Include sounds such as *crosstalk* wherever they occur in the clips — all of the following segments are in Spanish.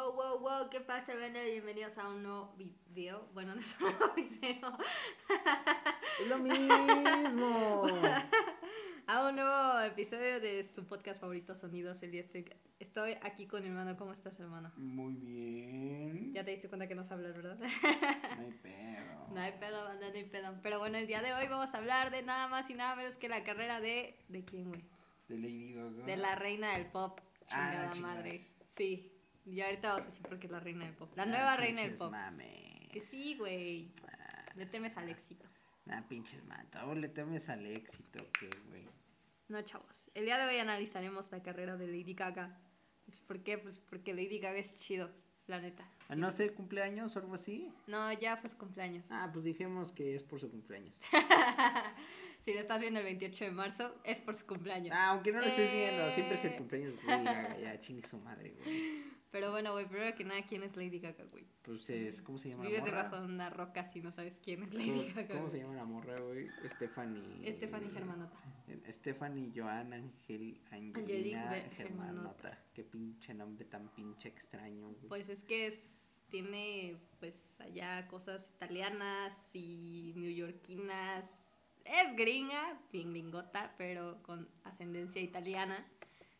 Wow, wow, wow, ¿qué pasa, banda? Bienvenidos a un nuevo video. Bueno, *laughs* no es un nuevo video. Es lo mismo. *laughs* a un nuevo episodio de su podcast favorito, Sonidos. El día estoy, estoy aquí con mi hermano. ¿Cómo estás, hermano? Muy bien. Ya te diste cuenta que no sé hablar, ¿verdad? *laughs* No hay pedo. No hay pedo, banda, no hay pedo. Pero bueno, el día de hoy vamos a hablar de nada más y nada menos que la carrera de... ¿De quién, güey? De Lady Gaga. De la reina del pop. Ah, Chingada no madre. Sí. Y ahorita vamos a decir por qué es la reina del pop. La Ah, nueva reina del pop. mames. Que sí, güey. Ah, Le temes al éxito. Nah, pinches mato. Le temes al éxito, ¿qué, güey? No, chavos. El día de hoy analizaremos la carrera de Lady Gaga. ¿Por qué? Pues porque Lady Gaga es chido, la neta. Ah, Sí. ¿No sé, cumpleaños o algo así? No, ya fue su cumpleaños. Ah, pues dijimos que es por su cumpleaños. *laughs* si lo estás viendo el 28 de marzo, es por su cumpleaños. Ah, aunque no lo estés viendo, siempre es el Eh. cumpleaños de Lady Gaga. Ya, chingue su madre, güey. *laughs* Pero bueno, güey, primero que nada, ¿quién es Lady Gaga, güey? Pues es, ¿cómo se llama Vives la debajo morra? de una roca si no sabes quién es ¿Cómo, Lady Gaga. cómo se llama la morra, güey? Stephanie. Stephanie Germanota. Stephanie Joan Angel Angelina Germanota. Qué pinche nombre tan pinche extraño, güey. Pues es que es, tiene pues allá cosas italianas y neoyorquinas. Es gringa, bien gringota, pero con ascendencia italiana.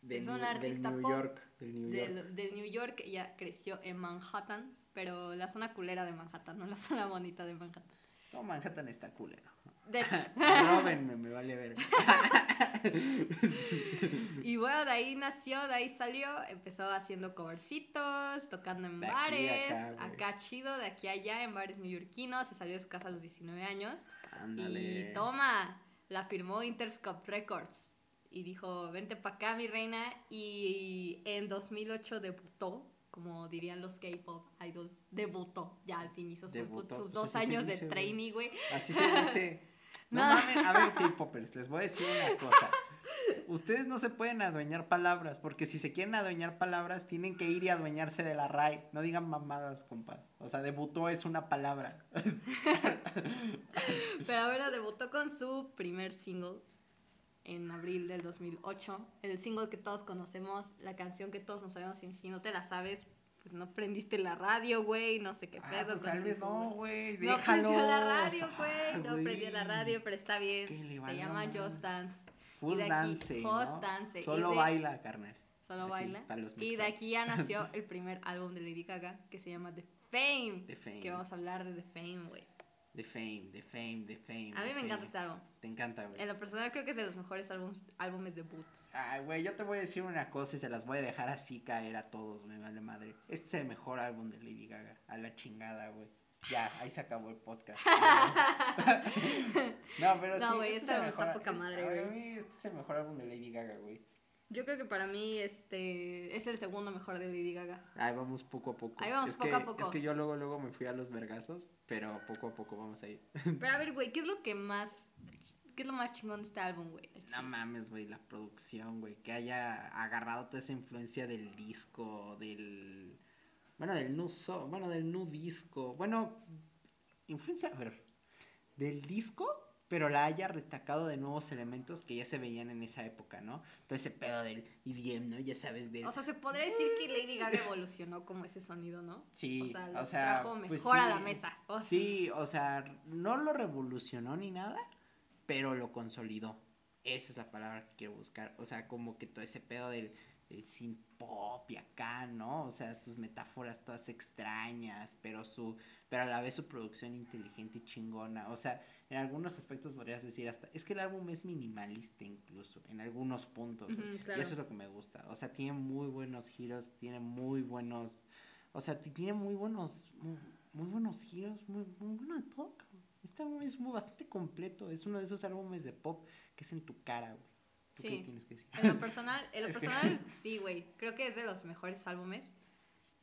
Del es un New- artista New pop York, del New York. Del, del New York, ella creció en Manhattan, pero la zona culera de Manhattan, no la zona bonita de Manhattan. Todo Manhattan está culero. De hecho. *laughs* Róbenme, me vale ver. *laughs* y bueno, de ahí nació, de ahí salió, empezó haciendo covercitos, tocando en De bares, acá, chido, de aquí a allá, en bares neoyorquinos, se salió de su casa a los 19 años. Ándale. Y toma, la firmó Interscope Records. Y dijo, vente pa' acá, mi reina. Y en 2008 debutó, como dirían los K-pop idols, debutó. Ya al fin hizo sus pues dos años de dice, güey. trainee, güey. Así se dice. *laughs* No, No. mamen, a ver, K-popers, les voy a decir una cosa. Ustedes no se pueden adueñar palabras, porque si se quieren adueñar palabras, tienen que ir y adueñarse de la RAI. No digan mamadas, compas. O sea, debutó es una palabra. *laughs* Pero bueno, debutó con su primer single en abril del 2008. El single que todos conocemos, la canción que todos nos sabemos. Y si no te la sabes, pues no prendiste la radio, güey. No sé qué Ah, pedo. pues tal vez no, güey. güey. No Déjalo. prendió la radio, güey. Ah, No prendió la güey. radio, pero está bien. Se llama. Just Dance. Just Dance, Just ¿no? Dance. Solo de- baila, carnal. Solo Así, baila. Y de aquí ya nació *laughs* el primer álbum de Lady Gaga que se llama The Fame. The Fame. Que vamos a hablar de The Fame, güey. The Fame, The Fame, The Fame. A mí me encanta este álbum. Te encanta, güey. En lo personal creo que es de los mejores álbums, álbumes de boots. Ay, güey, yo te voy a decir una cosa y se las voy a dejar así caer a todos, me vale madre. Este es el mejor álbum de Lady Gaga. A la chingada, güey. Ya, ahí se acabó el podcast. *laughs* no, pero No, sí. güey, este este es el está poca madre, güey. Este es el mejor álbum de Lady Gaga, güey. Yo creo que para mí este es el segundo mejor de Lady Gaga. Ahí vamos poco a poco. Ahí vamos es poco que, a poco. Es que yo luego, luego me fui a los vergazos, pero poco a poco vamos a ir. *laughs* Pero a ver, güey, ¿qué es lo que más qué es lo más chingón de este álbum, güey? No mames, güey, la producción, güey, que haya agarrado toda esa influencia del disco, del... Bueno, del nu so- bueno, del nu disco, bueno, influencia, a ver, del disco, pero la haya retacado de nuevos elementos que ya se veían en esa época, ¿no? Todo ese pedo del EDM, ¿no? Ya sabes, del... O sea, se podría decir que Lady Gaga evolucionó como ese sonido, ¿no? Sí, o sea, lo o sea, trajo mejor pues a sí, la mesa. O *laughs* sea, Sí, o sea, no lo revolucionó ni nada, pero lo consolidó. Esa es la palabra que quiero buscar. O sea, como que todo ese pedo del, del synth pop y acá, ¿no? O sea, sus metáforas todas extrañas, pero su, pero a la vez su producción inteligente y chingona. O sea, en algunos aspectos podrías decir hasta, es que el álbum es minimalista incluso, en algunos puntos. Claro. Y eso es lo que me gusta. O sea, tiene muy buenos giros, tiene muy buenos, o sea, ti- tiene muy buenos, muy, muy buenos giros, muy, muy bueno de todo. Este álbum es muy, bastante completo, es uno de esos álbumes de pop que es en tu cara, güey. ¿Tú Sí. qué tienes que decir? En lo personal, en lo *laughs* personal sí, güey. Creo que es de los mejores álbumes.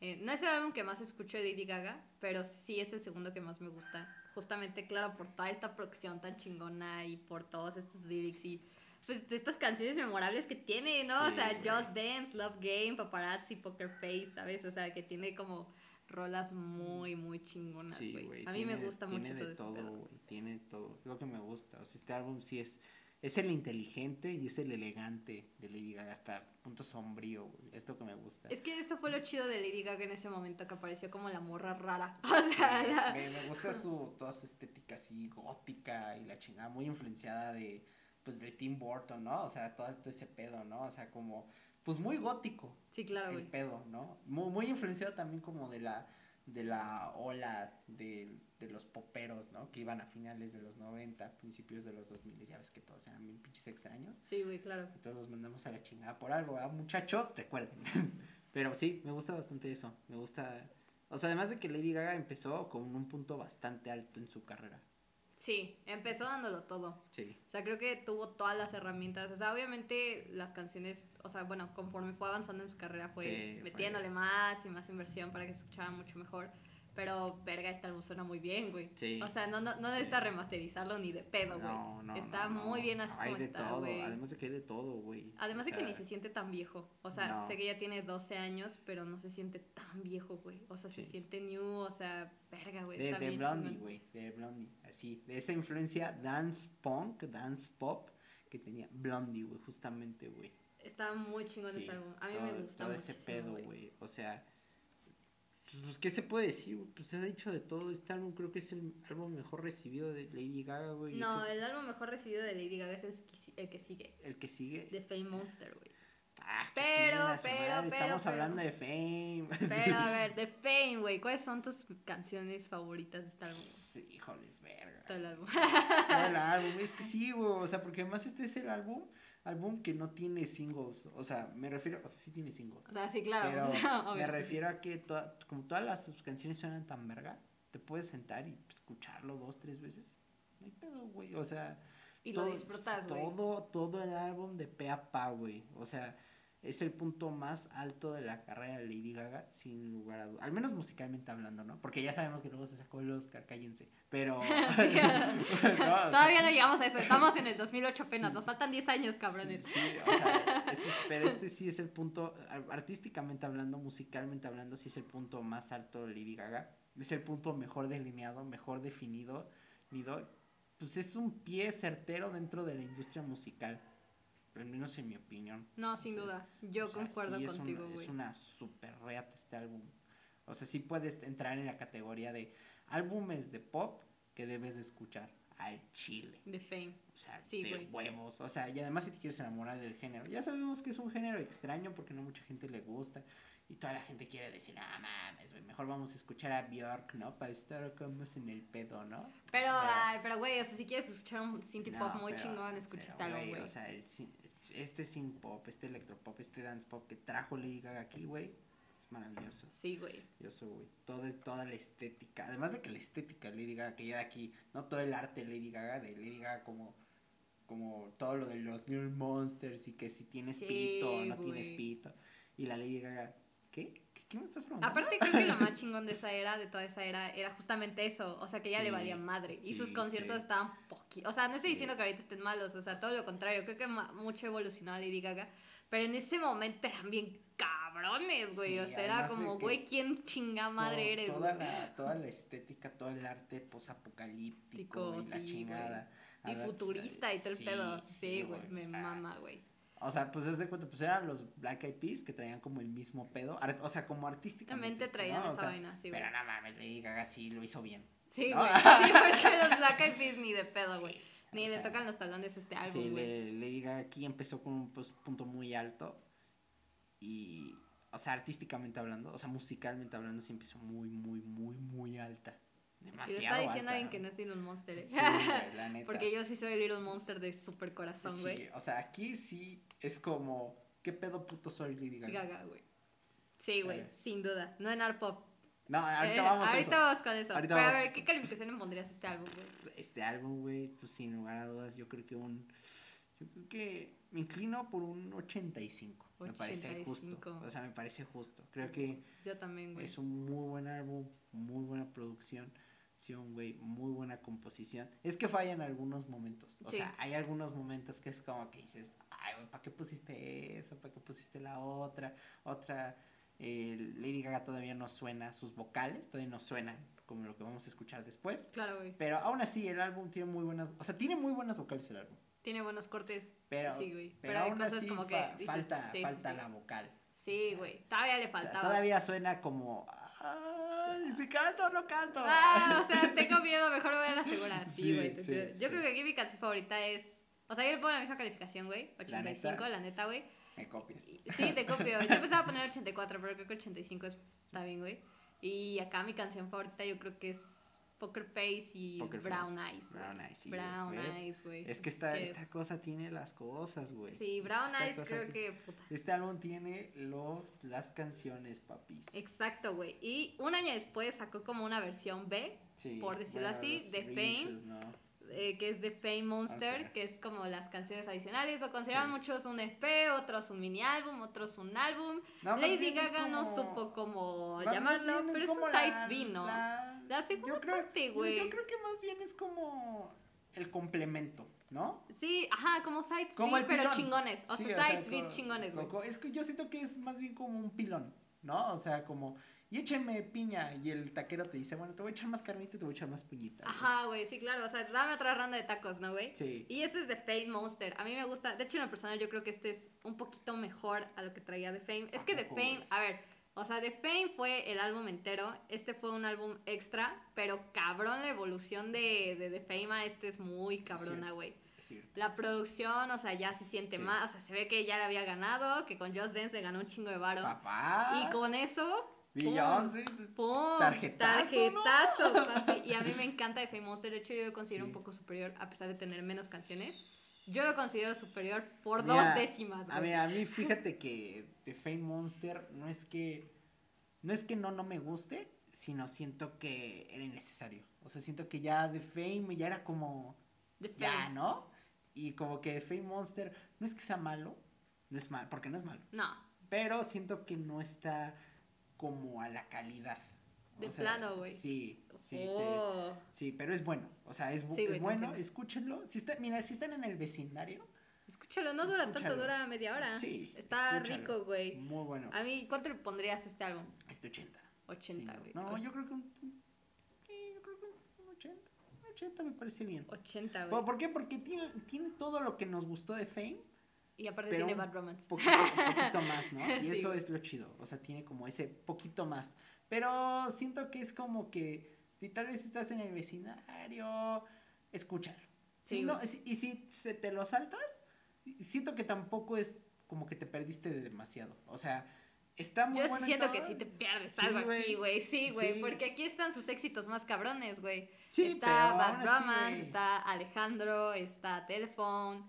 Eh, no es el álbum que más escucho de Lady Gaga, pero sí es el segundo que más me gusta. Justamente, claro, por toda esta producción tan chingona y por todos estos lyrics y pues de estas canciones memorables que tiene, ¿no? o Sí, sea, güey. Just Dance, Love Game, Paparazzi, Poker Face, ¿sabes? O sea, que tiene como rolas muy, muy chingonas, Sí, güey. A mí me tiene- gusta tiene mucho de todo ese todo, güey. Tiene todo. Es lo que me gusta. O sea, este álbum sí es, es el inteligente y es el elegante de Lady Gaga, hasta punto sombrío, güey. Es lo que me gusta. Es que eso fue lo chido de Lady Gaga en ese momento, que apareció como la morra rara. *laughs* O sea, Sí, la- me, me gusta su, toda su estética así gótica y la chingada, muy influenciada de, pues, de Tim Burton, ¿no? O sea, todo, todo ese pedo, ¿no? O sea, como, pues, muy gótico Sí, claro, el güey. pedo, ¿no? Muy, muy influenciado también como de la, de la ola de, de los poperos, ¿no? Que iban a finales de los 90, principios de los 2000, ya ves que todos eran bien pinches extraños. Sí, güey, claro. Y todos los mandamos a la chingada por algo, ¿verdad? Muchachos, recuerden. *laughs* Pero sí, me gusta bastante eso. Me gusta. O sea, además de que Lady Gaga empezó con un punto bastante alto en su carrera. Sí, empezó dándolo todo. Sí. O sea, creo que tuvo todas las herramientas. O sea, obviamente las canciones, o sea, bueno, conforme fue avanzando en su carrera fue Sí, fue- metiéndole más y más inversión para que se escuchara mucho mejor. Pero, verga, este álbum suena muy bien, güey. Sí. O sea, no, no, no Sí. necesitas remasterizarlo ni de pedo, güey. No, no. está no, muy bien así Hay como de está, todo. güey. Además de que hay de todo, güey. Además O de que sea, ni se siente tan viejo. O sea, No. sé que ya tiene 12 años, pero no se siente tan viejo, güey. O sea, se Sí. siente new, o sea, verga, güey. De, de Blondie, güey. De Blondie. Así. De esa influencia dance punk, dance pop que tenía Blondie, güey. Justamente, güey. Está muy chingón Sí, ese álbum. A mí todo, me gusta todo ese pedo, güey. O sea, pues, ¿qué se puede decir? Pues se ha dicho de todo. Este álbum creo que es el álbum mejor recibido de Lady Gaga, güey. No, el álbum mejor recibido de Lady Gaga es el que, si- el que sigue. el, que sigue. The Fame Monster, güey. Ah, Pero, pero, Estamos pero. hablando de Fame. Pero a *laughs* ver, The Fame, güey. ¿Cuáles son tus canciones favoritas de este álbum? Sí, híjoles, verga. Todo el álbum. Todo el *laughs* álbum, es que sí, güey, o sea, porque además este es el álbum, álbum que no tiene singles, o sea, me refiero, o sea, sí tiene singles, O sea, sí, claro. pero *laughs* o sea, obvio, me refiero a que toda- como todas las sus canciones suenan tan verga, te puedes sentar y escucharlo dos, tres veces, no hay pedo, güey, o sea, Y lo todo- disfrutas, güey. todo, todo el álbum de pe a pa, güey, o sea, es el punto más alto de la carrera de Lady Gaga, sin lugar a dudas. Al menos musicalmente hablando, ¿no? Porque ya sabemos que luego se sacó el Oscar, cállense. Pero. *laughs* Sí, *laughs* No, o sea, Todavía no llegamos a eso. Estamos en el 2008 apenas. Sí. Nos faltan 10 años, cabrones. Sí, sí, o sea, este, *laughs* pero este sí es el punto, ar- artísticamente hablando, musicalmente hablando, sí es el punto más alto de Lady Gaga. Es el punto mejor delineado, mejor definido. definido. Pues es un pie certero dentro de la industria musical. Al menos en mi opinión. No, sin duda. Yo sea, concuerdo sí contigo, güey. Es una super reata este álbum. O sea, sí puedes entrar en la categoría de álbumes de pop que debes de escuchar al chile. The Fame. O sea, Sí, de güey. huevos. O sea, y además si te quieres enamorar del género. Ya sabemos que es un género extraño porque no mucha gente le gusta. Y toda la gente quiere decir, ah, mames, mejor vamos a escuchar a Bjork, ¿no? Para estar acá más en el pedo, ¿no? Pero, Pero- ay, pero, güey, o sea, si quieres escuchar un synth pop No, muy pero- chingón, escucha este álbum, güey. O sea, el este synth pop, este electropop, este dance pop que trajo Lady Gaga aquí, güey, es maravilloso. Sí, güey. Yo soy, güey. Toda, toda la estética. Además de que la estética de Lady Gaga que lleva aquí, no todo el arte de Lady Gaga, de Lady Gaga como, como todo lo de los Little Monsters y que si tienes Sí, pito o no tienes güey. pito. Y la Lady Gaga, ¿qué? ¿Qué, qué me estás preguntando? Aparte, creo que lo más *laughs* chingón de esa era, de toda esa era, era justamente eso. O sea, que ella le valía madre. Y sus conciertos sí. estaban poquitos. O sea, no estoy diciendo que ahorita estén malos. O sea, todo lo contrario. Creo que mucho evolucionó a Lady Gaga. Pero en ese momento eran bien cabrones, güey. Sí, o sea, era como, güey, ¿quién chinga madre eres, toda güey? la, toda la estética, todo el arte posapocalíptico Tico, y la chingada. Y Adap- futurista y todo el sí, pedo. Sí, güey, me mama, güey. O sea, pues haz de cuenta, pues eran los Black Eyed Peas que traían como el mismo pedo. O sea, como artísticamente. Realmente traían ¿no? O esa sea, vaina, sí, güey. Pero no mames, Lady Gaga sí lo hizo bien. Sí, ¿no? güey. *laughs* Sí, porque los Black Eyed Peas ni de pedo, güey. Sí, Ni le sea, tocan los talones este álbum, Sí, güey. le- Lady Gaga aquí empezó con un pues, punto muy alto. Y, o sea, artísticamente hablando, o sea, musicalmente hablando, sí empezó muy, muy, muy, muy alta. Y lo Demasiado está diciendo alta, alguien que no es Little Monster, ¿eh? Sí, güey, la *laughs* neta. Porque yo sí soy Little Monster de super corazón, Sí, güey. o sea, aquí sí es como, ¿qué pedo puto soy Lady Gaga? Gaga, güey. Sí, güey, Eh. sin duda. No en art pop. No, ahorita Eh, vamos a ahorita eso. vamos con eso. Ahorita Pero a vamos a ver. ¿qué calificación le pondrías a este álbum, güey? Este álbum, güey, pues sin lugar a dudas, yo creo que un, yo creo que me inclino por un 85. Me parece 85. justo. O sea, me parece justo. Creo que Yo también, güey. es un muy buen álbum, muy buena producción. Güey, muy buena composición. Es que falla en algunos momentos. O Sí. sea, hay algunos momentos que es como que dices, ay, güey, ¿para qué pusiste eso? ¿Para qué pusiste la otra? Otra, eh, Lady Gaga todavía no suena, sus vocales todavía no suenan, como lo que vamos a escuchar después. Claro, güey. Pero aún así, el álbum tiene muy buenas, o sea, tiene muy buenas vocales el álbum. Tiene buenos cortes. Pero, sí, güey. pero, Pero, hay aún cosas así como que dices, falta, sí, falta la vocal. Sí, güey. Todavía le faltaba. todavía suena como, ay, si canto o no canto. Ah, o sea, tengo miedo, mejor me voy a la segura. Sí, *laughs* Sí, güey. sí, creo. yo sí. creo que aquí mi canción favorita es. O sea, yo le pongo la misma calificación, güey. 85, neta? la neta, güey. Me copias. Sí, te copio. Yo *laughs* pensaba poner 84, pero creo que 85 es- está bien, güey. Y acá mi canción favorita yo creo que es Poker Face y Poker Brown Face. Eyes. güey. Brown Eyes, sí, Brown ¿ves? Eyes, güey. Es que esta, es- esta cosa tiene las cosas, güey. Sí, Brown esta Eyes creo que. Puta. Este álbum tiene los, las canciones, papis. Exacto, güey. Y un año después sacó como una versión B, Sí, por decirlo bueno, así, de Fame. ¿no? Eh, que es The Fame Monster, Monster. que es como las canciones adicionales. Lo consideran Sí. muchos un EP, otros un mini álbum, otros un álbum. No, Lady Gaga no supo cómo llamarlo, pero es como un la- sides B, ¿no? La, La segunda yo creo, parte, güey. Yo creo que más bien es como el complemento, ¿no? Sí, ajá, como sides Como B, el pero pilón. chingones. O Sí, sea, sides B co- chingones, güey. Es que yo siento que es más bien como un pilón, ¿no? O sea, como, y écheme piña, y el taquero te dice, bueno, te voy a echar más carnita y te voy a echar más puñita. güey. Ajá, güey, sí, claro. O sea, dame otra ronda de tacos, ¿no, güey? Sí. Y este es de Fame Monster. A mí me gusta. De hecho, en lo personal, yo creo que este es un poquito mejor a lo que traía The Fame. Es ¿A que The poco, Fame, a ver, o sea, The Fame fue el álbum entero. Este fue un álbum extra. Pero cabrón, la evolución de, de The Fame a este es muy cabrona, güey. La producción, o sea, ya se siente Sí. más. O sea, se ve que ya le había ganado. Que con Just Dance le ganó un chingo de varo. Papá. Y con eso. Beyoncé. ¡Pum! Tarjetazo, ¿no? Tarjetazo, *laughs* papi. Y a mí me encanta The Fame Monster. De hecho, yo lo considero Sí. un poco superior, a pesar de tener menos canciones. Yo lo considero superior por Mira, dos décimas, A güey. mí, a mí *laughs* fíjate que The Fame Monster no es que no es que no no me guste, sino siento que era innecesario. O sea, siento que ya The Fame ya era como The ya, Fame. ¿no? Y como que The Fame Monster no es que sea malo, no es mal, porque no es malo, No, pero siento que no está como a la calidad. O De sea, plano, güey. Sí, sí, sí. Oh. Sí, pero es bueno. O sea, es, bu- Sí, es te bueno, entiendo. escúchenlo. Si está, mira, si están en el vecindario, Escúchalo, no dura tanto, Escúchalo. dura media hora. Sí, Está escúchalo. rico, güey. muy bueno. A mí, ¿cuánto le pondrías a este álbum? Este 80. 80, Sí, güey. No, yo creo que un, sí, yo creo que un 80. Un 80 me parece bien. 80, güey. ¿Por, por qué? Porque tiene, tiene todo lo que nos gustó de Fame, Y aparte pero tiene Bad Romance. poquito, un poquito *laughs* más, ¿no? Y Sí, eso es lo chido. O sea, tiene como ese poquito más. Pero siento que es como que si tal vez estás en el vecindario, escúchalo. Si Sí, no, si- y si se te lo saltas, siento que tampoco es como que te perdiste de demasiado. O sea, está muy Yo bueno. siento todo. que sí te pierdes Sí, algo güey. aquí, güey. Sí, güey. Sí. Porque aquí están sus éxitos más cabrones, güey. Sí, está Bad Romance, está Alejandro, está Telephone.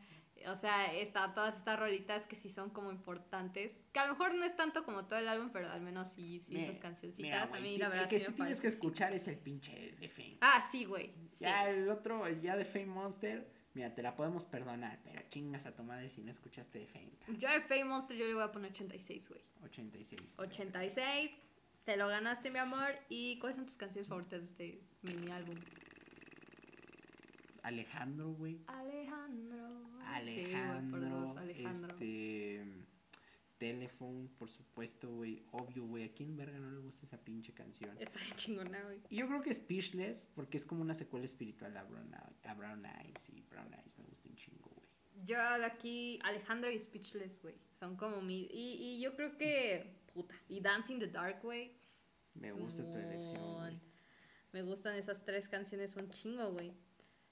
O sea, está todas estas rolitas que sí son como importantes. Que a lo mejor no es tanto como todo el álbum, pero al menos sí, sí, esas cancioncitas. mira, a mí, la verdad, El que sí tienes que escuchar es el pinche de Fame. Ah, sí, güey. Sí. Ya el otro, ya de Fame Monster, mira, te la podemos perdonar, pero chingas a tu madre si no escuchaste de Fame. Yo al Fame Monster yo le voy a poner 86, güey. 86. 86. Te lo ganaste, mi amor. ¿Y cuáles son tus canciones favoritas de este mini álbum? Alejandro, güey. Alejandro. Sí, Alejandro. por dos, Alejandro. Este. Telephone, por supuesto, güey. Obvio, güey. ¿A quién verga no le gusta esa pinche canción? Está chingona, güey. Y yo creo que Speechless, porque es como una secuela espiritual a Brown, a Brown Eyes. Y Brown Eyes me gusta un chingo, güey. Yo de aquí, Alejandro y Speechless, güey. Son como mi. Y, y yo creo que. Puta. Y Dancing in the Dark, güey. Me gusta tu elección, güey. Me gustan esas tres canciones un chingo, güey.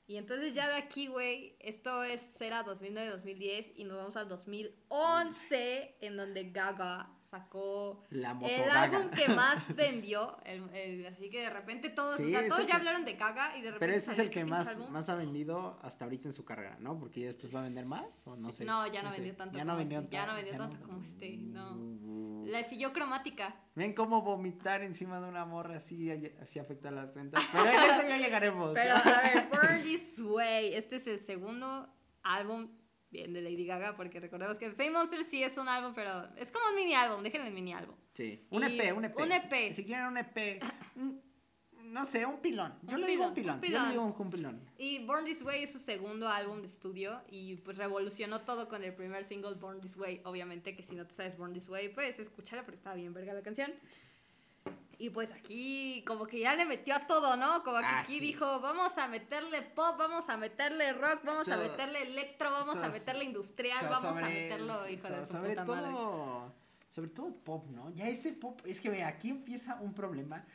Y entonces ya de aquí, güey, esto es, era 2009-2010 y nos vamos al 2011 en donde Gaga sacó La el álbum que *laughs* más vendió. el- el- así que de repente todos, Sí, o sea, todos ya que- hablaron de Gaga y de repente Pero ese es el que este más, pinche álbum. más ha vendido hasta ahorita en su carrera, ¿no? Porque después va a vender más, o no sé. No, ya no, vendió tanto Ya como no vendió este. Ya no vendió ya tanto como este, no. Le siguió cromática. Ven cómo vomitar encima de una morra así, así afecta a las ventas. Pero en eso ya llegaremos. Pero a ver, *laughs* Burn This Way. Este es el segundo álbum bien de Lady Gaga, porque recordemos que Fame Monster sí es un álbum, pero es como un mini álbum, déjenle el mini álbum. Sí. Un Y EP, un EP. un EP. Si quieren un EP. un- *laughs* no sé, un pilón. Yo Un le digo un pilón, pilón. un Yo le pilón. digo un pilón. Y Born This Way es su segundo álbum de estudio y pues revolucionó todo con el primer single Born This Way. Obviamente que si no te sabes Born This Way, pues escúchala porque estaba bien verga la canción. Y pues aquí como que ya le metió a todo, ¿no? Como que Ah, aquí sí. dijo, vamos a meterle pop, vamos a meterle rock, vamos a Todo. meterle electro, vamos So- a meterle industrial, So- vamos a sobre- meterlo, hijo so- de su sobre puta madre. todo sobre todo pop no ya ese pop es que mira, aquí empieza un problema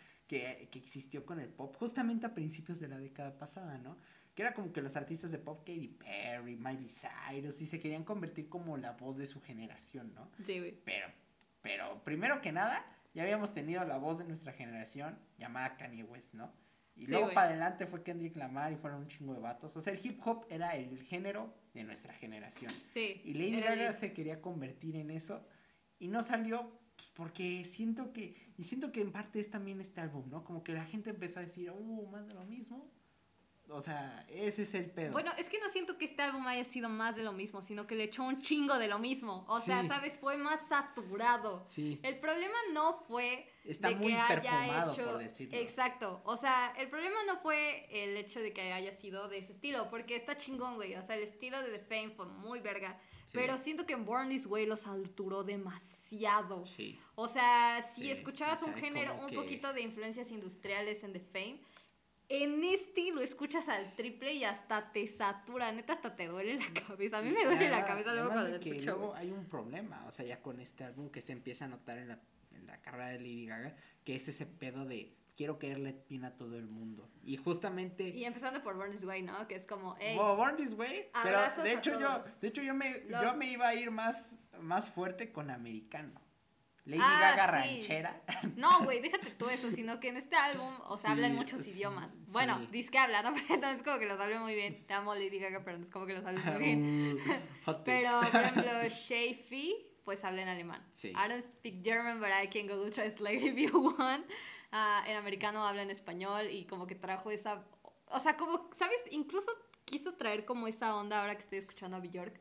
que, que existió con el pop justamente a principios de la década pasada no que era como que los artistas de pop Katy Perry Miley Cyrus y se querían convertir como la voz de su generación no Sí, güey. pero pero primero que nada ya habíamos tenido la voz de nuestra generación llamada Kanye West no y Sí, luego para adelante fue Kendrick Lamar y fueron un chingo de vatos. O sea, el hip hop era el género de nuestra generación. Sí. Y Lady Gaga el- se quería convertir en eso y no salió porque siento que y siento que en parte es también este álbum, ¿no? Como que la gente empezó a decir, "Uh, más de lo mismo." O sea, ese es el pedo. Bueno, es que no siento que este álbum haya sido más de lo mismo, sino que le echó un chingo de lo mismo. O sea. ¿sabes? Fue más saturado. sí, El problema no fue está de muy que haya hecho- por decirlo. Exacto. O sea, el problema no fue el hecho de que haya sido de ese estilo, porque está chingón, güey. O sea, el estilo de The Fame fue muy verga. Sí. Pero siento que en Born This Way lo saturó demasiado. Sí. O sea, si Sí, escuchabas un género, un que- poquito de influencias industriales en The Fame, en este lo escuchas al triple y hasta te satura, neta, hasta te duele la cabeza. A mí me duele la cabeza luego cuando lo escucho. luego hay un problema, o sea, ya con este álbum que se empieza a notar en la, en la carrera de Lady Gaga, que es ese pedo de quiero caerle bien a todo el mundo. Y justamente Y empezando por Born This Way, ¿no? Que es como, hey, Bo- Born This Way, pero de hecho yo, de hecho yo me, yo me iba a ir más, más fuerte con americano. Lady Ah, Gaga sí. ranchera. No, güey, déjate tú eso, sino que en este álbum, o sea, Sí, hablan muchos sí, idiomas. Bueno, dice que hablan, ¿no? *laughs* Pero no es como que los hable muy bien. Te amo Lady Gaga, pero no es como que los hable muy bien. *laughs* Uh. *laughs* Pero, por ejemplo, Shafi, pues habla en alemán. I don't speak German, but I can Google Translate if you want. Ah, en americano habla en español y como que trajo esa... O sea, como, ¿sabes? Incluso quiso traer como esa onda ahora que estoy escuchando a Bjork.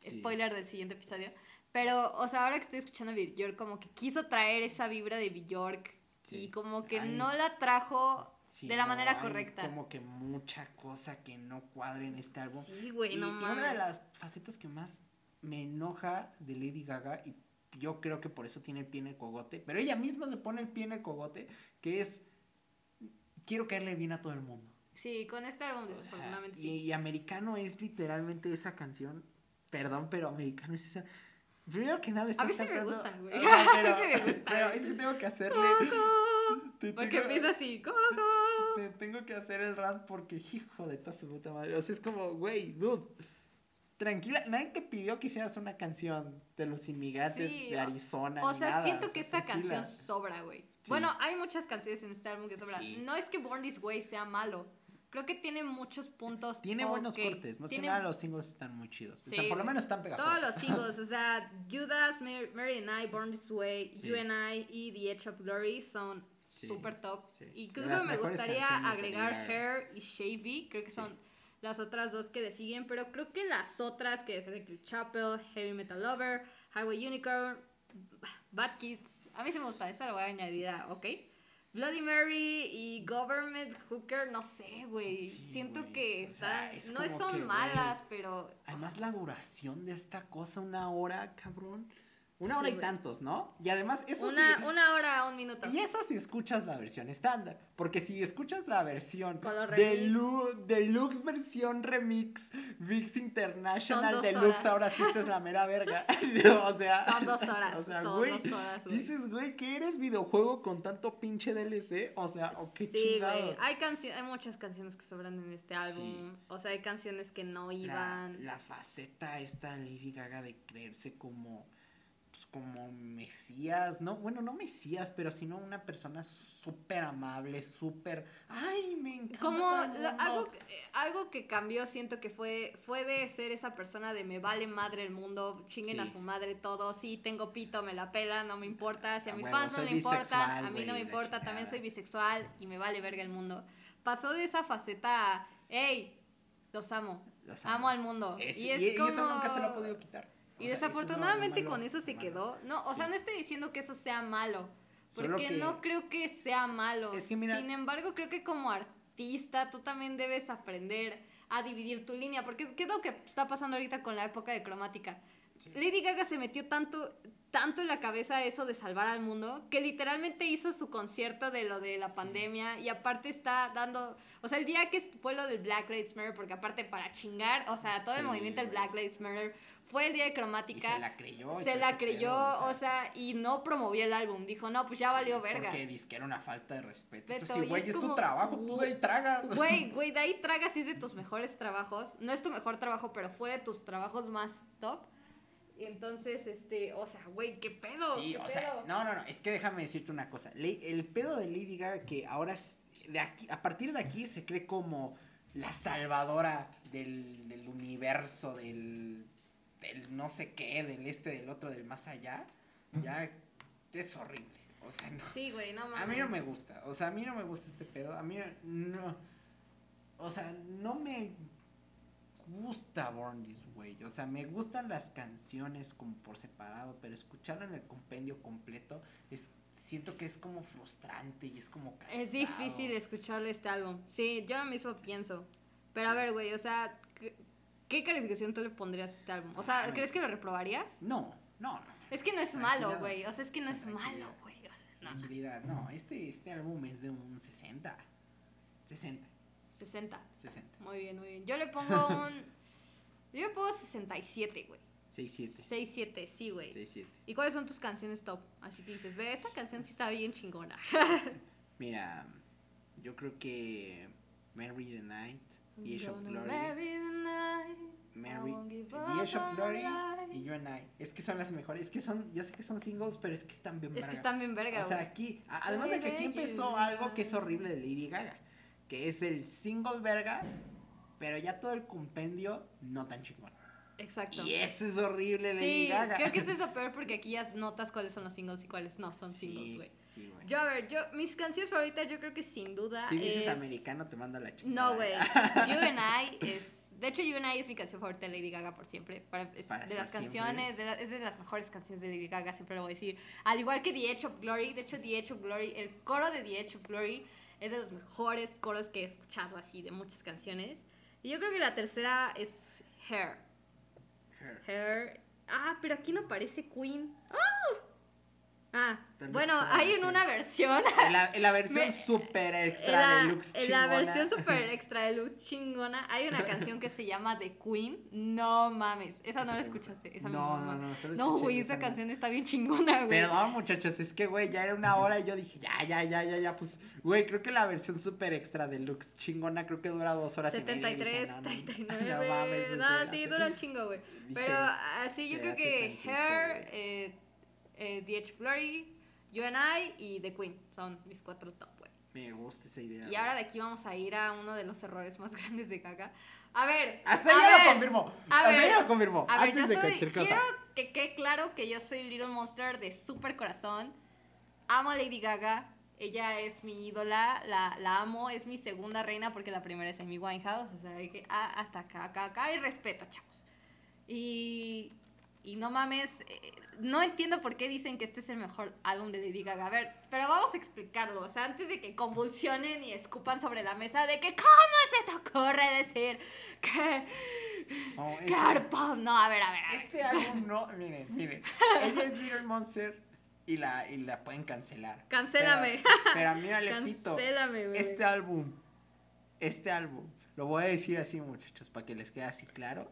Sí. Spoiler del siguiente episodio. Pero, o sea, ahora que estoy escuchando a Bjork, como que quiso traer esa vibra de Bjork Sí. y como que Ay. no la trajo Sí, de la no, manera correcta. Como que mucha cosa que no cuadra en este álbum. Sí, güey, y, no mames. una de las facetas que más me enoja de Lady Gaga, y yo creo que por eso tiene el pie en el cogote, pero ella misma se pone el pie en el cogote, que es, quiero caerle bien a todo el mundo. Sí, con este álbum O sea, desafortunadamente y, sí. y Americano es literalmente esa canción, perdón, pero Americano es esa... Primero que nada, A estás mí sí me gustan, güey. *laughs* A mí pero, sí me gustan. pero es que tengo que hacerle... *laughs* te Porque tengo- empieza así, Coco. te tengo que hacer el rant porque hijo de toda su puta madre. O sea, es como, güey, dude. Tranquila, nadie te pidió que hicieras una canción de los inmigrantes Sí, de Arizona. O ni sea, nada, siento o que sea, esa tranquila. canción sobra, güey. Sí. Bueno, hay muchas canciones en este álbum que sobran. No es que Born This Way sea malo. Creo que tiene muchos puntos. Tiene buenos cortes, más Tiene que nada los singles están muy chidos. Sí, Están- por lo menos están pegajosos. Todos los *laughs* singles, o sea, Judas, Mary, Mary and I, Born This Way, Sí. You and I y The Edge of Glory son súper top. sí. De Incluso me gustaría agregar. Hair y Shavy, creo que son las otras dos que le siguen, pero creo que las otras, que es Electric Chapel, Heavy Metal Lover, Highway Unicorn, Bad Kids, a mí sí me gusta, esa la voy a añadir a, ¿ok? Bloody Mary y Government Hooker, no sé, güey. Sí, Siento que O sea, es no son que, malas, pero Además, la duración de esta cosa, una hora, cabrón. Una hora y güey. tantos, ¿no? Y además, eso una, sí. una hora, un minuto. Y eso si escuchas la versión estándar. Porque si escuchas la versión Con los de remix. Lu- Deluxe versión remix, VIX International Deluxe, horas. ahora sí esta es la mera verga. *laughs* *laughs* o sea, Son dos *laughs* horas, O sea, son güey. dos horas, güey. Dices, güey, que eres videojuego con tanto pinche DLC. O sea, o qué sí, güey. chingados. Hay, cancio- hay muchas canciones que sobran en este álbum. O sea, hay canciones que no La, iban. la faceta esta Lady Gaga de creerse como como mesías, no, bueno, no mesías, pero sino una persona súper amable, súper, ay, me encanta. Como todo el lo- mundo". algo, que- algo que cambió, siento que fue, fue de ser esa persona de me vale madre el mundo, chinguen a su madre todo, sí, tengo pito, me la pela, no me importa, si a A mis huevo, fans no le importa, a mí no me importa, también soy bisexual y me vale verga el mundo. Pasó de esa faceta a, hey, los amo, Los amo. al mundo. Es- y y, es y como... eso nunca se lo ha podido quitar. O Y sea, eso es lo- lo desafortunadamente malo, con eso se lo malo. quedó. No, o sea, Sí. no estoy diciendo que eso sea malo. Porque que- no creo que sea malo. Es que mira- Sin embargo, creo que como artista tú también debes aprender a dividir tu línea. Porque es que es lo que está pasando ahorita con la época de cromática. Lady Gaga se metió tanto, tanto en la cabeza eso de salvar al mundo, que literalmente hizo su concierto de lo de la pandemia y aparte está dando, o sea, el día que fue lo del Black Lives Matter, porque aparte para chingar, o sea, todo el Sí, movimiento del. Black Lives Matter fue el día de Y cromática. se la creyó. se la creyó, pedo, o sea, y no promovió el álbum. Dijo, no, pues ya sí, valió verga. Porque dice que era una falta de respeto. Beto, sí, y güey, es es, como, tu trabajo, tú de ahí tragas. *laughs* Güey, güey, de ahí tragas y es de tus mejores trabajos. No es tu mejor trabajo, pero fue de tus trabajos más top. Entonces, este, o sea, güey, qué pedo. Sí, qué o sea, no, no, no, es que déjame decirte una cosa. Le- El pedo de Lady Gaga que ahora, de aquí, a partir de aquí se cree como la salvadora del, del universo, del, del no sé qué, del este, del otro, del más allá, ya es horrible. O sea, no. Sí, güey, no mames. A mí no me gusta, o sea, a mí no me gusta este pedo, a mí no, o sea, no me gusta Born This Way, o sea, me gustan las canciones como por separado, pero escucharlo en el compendio completo es, siento que es como frustrante y es como cansado. Es difícil escucharle este álbum. Sí, yo lo mismo pienso. Pero a Sí. ver, güey, o sea, ¿qué, calificación tú le pondrías a este álbum? O sea, Mames. ¿crees que lo reprobarías? No, no, no. Es que no es malo, güey. O sea, es que no es malo, güey. O sea, no. Tranquilidad, no, este, este álbum es de un 60, 60, 60. 60, Muy bien, muy bien. Yo le pongo *laughs* un. Yo le pongo 67, güey. 67, 67, sí, güey. 67. ¿Y cuáles son tus canciones top? Así que dices, ve, esta canción sí está bien chingona. *laughs* Mira, yo creo que Mary the Night, The Edge of Glory. Mary, The of Glory y You and I. Es que son las mejores. Es que son, yo sé que son singles, pero es que están bien Es que verga. están bien verga, O sea, aquí, además de que aquí empezó algo que es horrible de Lady Gaga, que es el single verga, pero ya todo el compendio no tan chingón. Exacto. Y eso es horrible, Lady Sí, Gaga. creo que *laughs* eso es lo peor porque aquí ya notas cuáles son los singles y cuáles no son Sí, singles, güey. Sí, güey. Yo, a ver, yo, mis canciones favoritas yo creo que sin duda Si dices es... americano, te manda la chingada. No, güey. *laughs* You and I es... De hecho, You and I es mi canción favorita de Lady Gaga por siempre. Para- es Para de las canciones, de la- es de las mejores canciones de Lady Gaga, siempre lo voy a decir. Al igual que The Edge of Glory. De hecho, The Edge of Glory, el coro de The Edge of Glory es de los mejores coros que he escuchado así de muchas canciones. Y yo creo que la tercera es Hair. Hair. Ah, pero aquí no aparece Queen. ¡Ah! Ah, bueno, hay en una versión. En la, en la *laughs* versión Me- super extra deluxe en la chingona. versión super *laughs* extra de Luz chingona hay una canción que se llama The Queen. No mames, esa no la escuchaste. Esa No, no, no, solo No, güey, esa canción está bien chingona, güey. Perdón, muchachos, es que, güey, ya era una hora y yo dije, ya, ya, ya, ya, ya, pues, güey, creo que la versión super extra deluxe chingona creo que dura dos horas y media. y 73, dije, no, no, 39. *laughs* No mames, No, sí, dura un chingo, güey. Pero así, yo creo que güey. eh, eh, The Glory, You and I y The Queen son mis cuatro top, güey. Me gusta esa idea. Y ahora de aquí vamos a ir a uno de los errores más *laughs* grandes de Gaga. A ver. Hasta a ya ver, lo confirmo. a Hasta ya lo. A ver, antes de soy, cualquier cosa. quiero que quede claro que yo soy Little Monster de super corazón. Amo a Lady Gaga. Ella es mi ídola, la, la amo, es mi segunda reina porque la primera es Amy Winehouse. O sea, que, ah, hasta acá, acá, acá hay respeto, chavos. Y, y no mames, eh, no entiendo por qué dicen que este es el mejor álbum de Lady Gaga. A ver, pero vamos a explicarlo. O sea, antes de que convulsionen y escupan sobre la mesa de que, ¿cómo se te ocurre decir que, No, que este? No, a ver, a ver. a ver. este álbum no, miren, miren. Ella es Little Monster y la, y la pueden cancelar. Cancélame. Pero, pero mira, le pito. Cancélame, güey. Este álbum, este álbum, lo voy a decir así, muchachos, para que les quede así claro.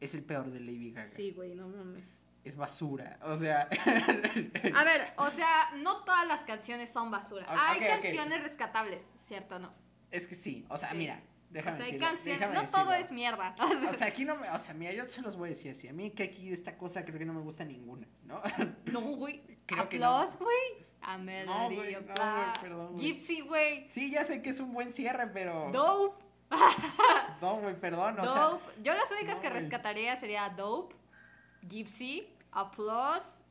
Es el peor de Lady Gaga. Sí, güey, no mames. Es basura. O sea. *laughs* A ver, o sea, no todas las canciones son basura. Ok, Hay canciones rescatables, ¿cierto o no? es que sí. O sea, Sí. mira, déjame o sea, decirlo, canciones. déjame No todo es mierda. O sea, aquí no me. O sea, mira, yo se los voy a decir así. A mí que aquí esta cosa creo que no me gusta ninguna, ¿no? *laughs* no, güey. Creo que no. Güey. A güey, no, güey, perdón, güey. Gypsy, güey. Sí, ya sé que es un buen cierre, pero. Dope. *laughs* No, güey, perdón. O sea, Dope. Yo las únicas no, que rescataría sería Dope, Gypsy, Applause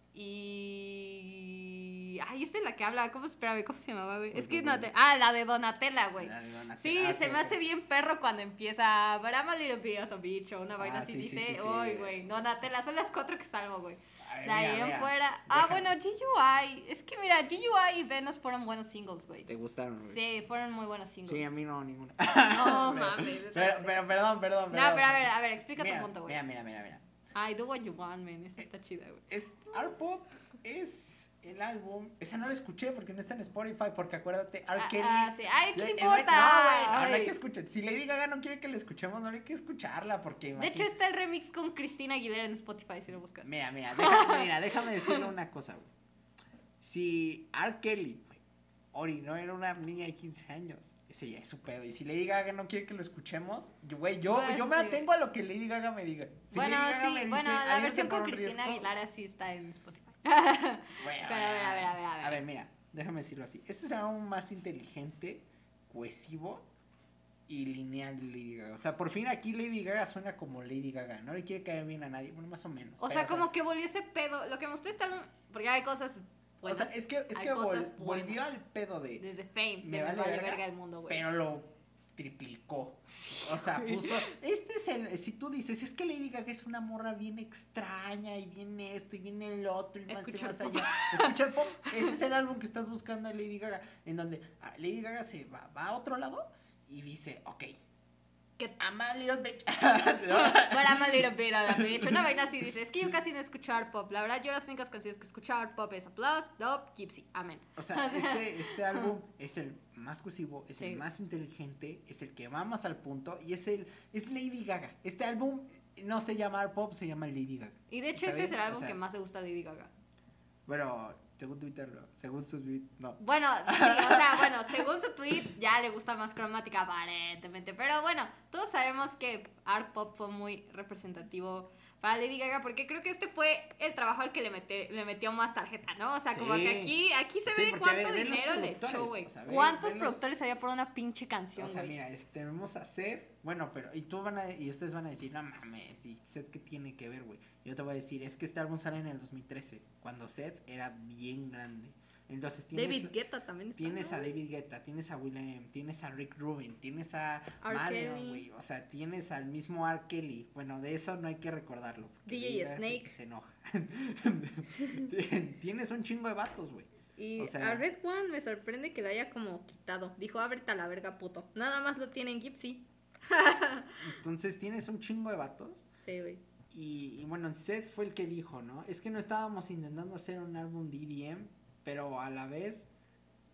y. Ay, esta es la que habla. ¿Cómo espérame? ¿Cómo se llamaba, güey? Es que no te... Ah, la de Donatella, güey. la de Donatella. Sí, Ah, se me hace bien perro cuando empieza But I'm a little bit of a bitch o una vaina Ah, así sí, sí, dice. sí, sí. Uy, güey, Donatella, son las cuatro que salvo, güey. Ay, De ahí mira, en mira, fuera. *laughs* Ah, bueno, GUI. Es que mira, GUI y Venus fueron buenos singles, güey. ¿Te gustaron, güey? Sí, fueron muy buenos singles. Sí, a mí no, ninguna. No *laughs* mames. Pero, pero, perdón, perdón. No, perdón. pero a ver, a ver, explica mira, tu punto, güey. Mira, mira, mira, mira. Ay, Do What You Want, man. Esa está chida, güey. Es, Art Pop es el álbum. Esa no la escuché porque no está en Spotify. Porque acuérdate, R. Ah, Kelly. ah, sí. Ay, ¿qué le- importa? No, güey, no, no hay Ay. que escuchar. Si Lady Gaga no quiere que la escuchemos, no hay que escucharla. Porque De imagínate- hecho, está el remix con Cristina Aguilera en Spotify, si lo buscas. Mira, mira, deja- *laughs* mira, déjame decirle una cosa, güey. Si R. Kelly, güey, Ori no era una niña de 15 años, ese ya es su pedo. Y si Lady Gaga no quiere que lo escuchemos, yo, güey, yo, Pues, yo me sí. atengo a lo que Lady Gaga me diga. Si bueno, Lady Gaga sí, me dice, bueno, la "Aviéntate versión con un Cristina riesgo", Aguilera sí está en Spotify. *laughs* Bueno, Pero, a ver, a ver, a ver, a ver. A ver, mira, déjame decirlo así. Este es aún más inteligente, cohesivo y lineal de Lady Gaga. O sea, por fin aquí Lady Gaga suena como Lady Gaga. No le quiere caer bien a nadie, bueno, más o menos. O sea, como que volvió ese pedo. Lo que me gustó este álbum, porque hay cosas O sea, buenas. es que, es que vol- volvió al pedo de... Desde Fame, de Me me vale vale verga, verga el mundo, güey. pero lo triplicó. O sea, güey. puso. Este es el. Si tú dices, es que Lady Gaga es una morra bien extraña y bien esto y bien el otro y más y más allá. Escuchar pop. Ese es el álbum que estás buscando de Lady Gaga. En donde ah, Lady Gaga se va, va a otro lado y dice, ok. Que- I'm a little bitch. *laughs* Bueno, I'm a little bit of a bitch. Una *laughs* vaina así dice, es que yo casi no escucho art pop. La verdad, yo las únicas canciones que escucho art pop es Applause, Dope, Gypsy. Amén. O sea, este, este *laughs* álbum es el más cursivo, es Sí. el más inteligente, es el que va más al punto y es el es Lady Gaga. Este álbum no se llama Art Pop, se llama Lady Gaga. Y de hecho, ¿Está ese es el bien? O álbum sea- que más le gusta a Lady Gaga. Bueno, según Twitter, no. según su tweet, no. Bueno, sí, o sea, bueno, según su tweet ya le gusta más cromática aparentemente, pero bueno, sabemos que Art Pop fue muy representativo para Lady Gaga porque creo que este fue el trabajo al que le, mete- le metió más tarjeta, ¿no? O sea, como que aquí, aquí se Sí, ve cuánto ve- dinero le echó, güey. o sea, ve- ¿Cuántos ve los- productores había por una pinche canción, O sea, mira, este, tenemos a Seth, bueno, pero, y tú van a, y ustedes van a decir, no mames, y Seth, ¿qué tiene que ver, güey? Yo te voy a decir, es que este álbum sale en el 2013, cuando Seth era bien grande. Entonces tienes, David Guetta también está, tienes ¿no? a David Guetta, tienes a William, tienes a Rick Rubin, tienes a Kelly. güey, o sea, tienes al mismo R. Kelly. Bueno, de eso no hay que recordarlo. DJ se- Snake. Se, enoja. *laughs* tienes un chingo de vatos, güey. Y o sea- a Red One me sorprende que lo haya como quitado. Dijo, ábrete a la verga, puto. Nada más lo tiene en Gypsy. *laughs* Entonces tienes un chingo de vatos. Sí, güey. Y, y bueno, Seth fue el que dijo, ¿no? Es que no estábamos intentando hacer un álbum de EDM, pero a la vez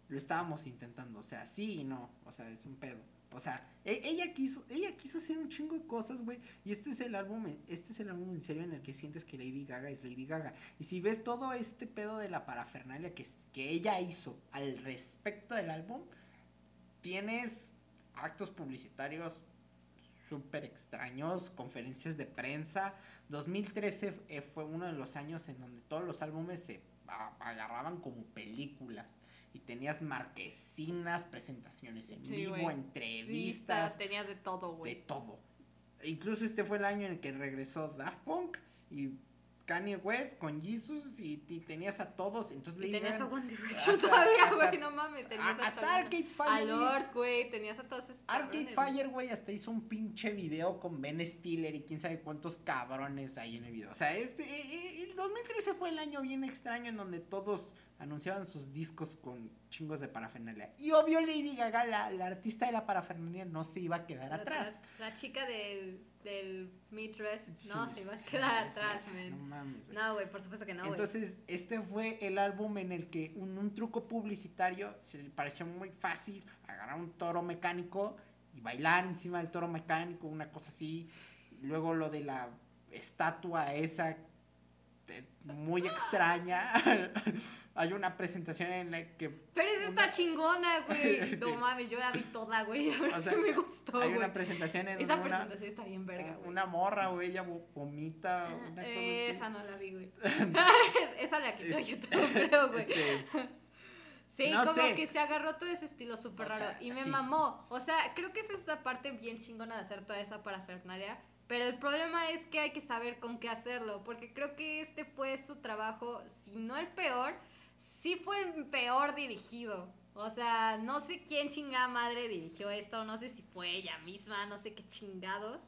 lo estábamos intentando. O sea, sí y no. O sea, es un pedo. O sea, e- ella quiso, ella quiso hacer un chingo de cosas, güey. Y este es el álbum, este es el álbum en serio en el que sientes que Lady Gaga es Lady Gaga. Y si ves todo este pedo de la parafernalia que, que ella hizo al respecto del álbum, tienes actos publicitarios súper extraños, conferencias de prensa. 2013 eh, fue uno de los años en donde todos los álbumes se agarraban como películas. Y tenías marquesinas, presentaciones en Sí, vivo, entrevistas, Vistas, tenías de todo, de güey. todo. E Incluso este fue el año en el que regresó Daft Punk y Kanye West con Jesus y, y tenías a todos. Entonces Y Lady tenías a One Direction hasta- todavía, hasta- güey, no mames. Tenías a- hasta mundo. Arcade A Fire. Lord, güey, tenías a todos esos Arcade. Fire, güey, hasta hizo un pinche video con Ben Stiller y quién sabe cuántos cabrones hay en el video. O sea, este, eh, eh, el 2013 fue el año bien extraño en donde todos anunciaban sus discos con chingos de parafernalia. Y obvio Lady Gaga, la, la artista de la parafernalia, no se iba a quedar atrás. La chica del, del Midrest, no, Sí, se iba a quedar sí, atrás, man. No mames, güey. No, güey, por supuesto que no, güey. Entonces, este fue el álbum en el que un, un truco publicitario se le pareció muy fácil agarrar un toro mecánico y bailar encima del toro mecánico, una cosa así. Luego lo de la estatua esa eh, muy extraña. *laughs* Hay una presentación en la que Pero esa una- está chingona, güey. *laughs* No mames, yo la vi toda, güey. A ver O si me gustó, hay güey. una presentación en Esa una, presentación está bien verga, güey. una morra, güey, ella vo- vomita, una cosa así. Esa no la vi, güey. *laughs* *laughs* esa la quitó YouTube, creo, güey. Este, Sí, No como sé. que se agarró todo ese estilo súper raro. sea, y me sí. mamó. O sea, creo que esa es la parte bien chingona de hacer toda esa parafernalia. Pero el problema es que hay que saber con qué hacerlo. Porque creo que este fue su trabajo, si no el peor, sí fue el peor dirigido. O sea, no sé quién chingada madre dirigió esto. No sé si fue ella misma, no sé qué chingados.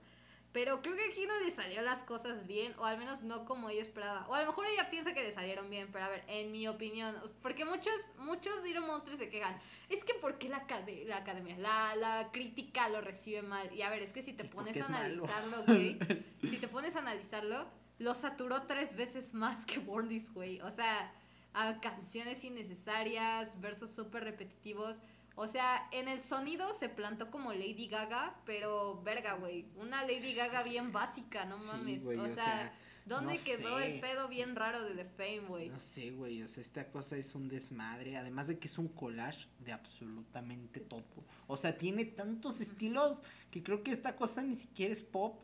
Pero creo que aquí no le salió las cosas bien, o al menos no como ella esperaba. O a lo mejor ella piensa que le salieron bien, pero a ver, en mi opinión, porque muchos, muchos Little Monsters se quejan. Es que ¿por qué la, la academia, la, la crítica lo recibe mal? Y a ver, es que si te ¿Y por pones a analizarlo, güey, *laughs* si te pones a analizarlo, lo saturó tres veces más que Born This Way. O sea, a canciones innecesarias, versos súper repetitivos. O sea, en el sonido se plantó como Lady Gaga, pero verga, güey. Una Lady Gaga bien básica, no Sí, mames. güey, o, o sea, sea, ¿dónde no quedó sé. el pedo bien raro de The Fame, güey? No sé, güey, o sea, esta cosa es un desmadre, además de que es un collage de absolutamente todo. O sea, tiene tantos estilos que creo que esta cosa ni siquiera es pop,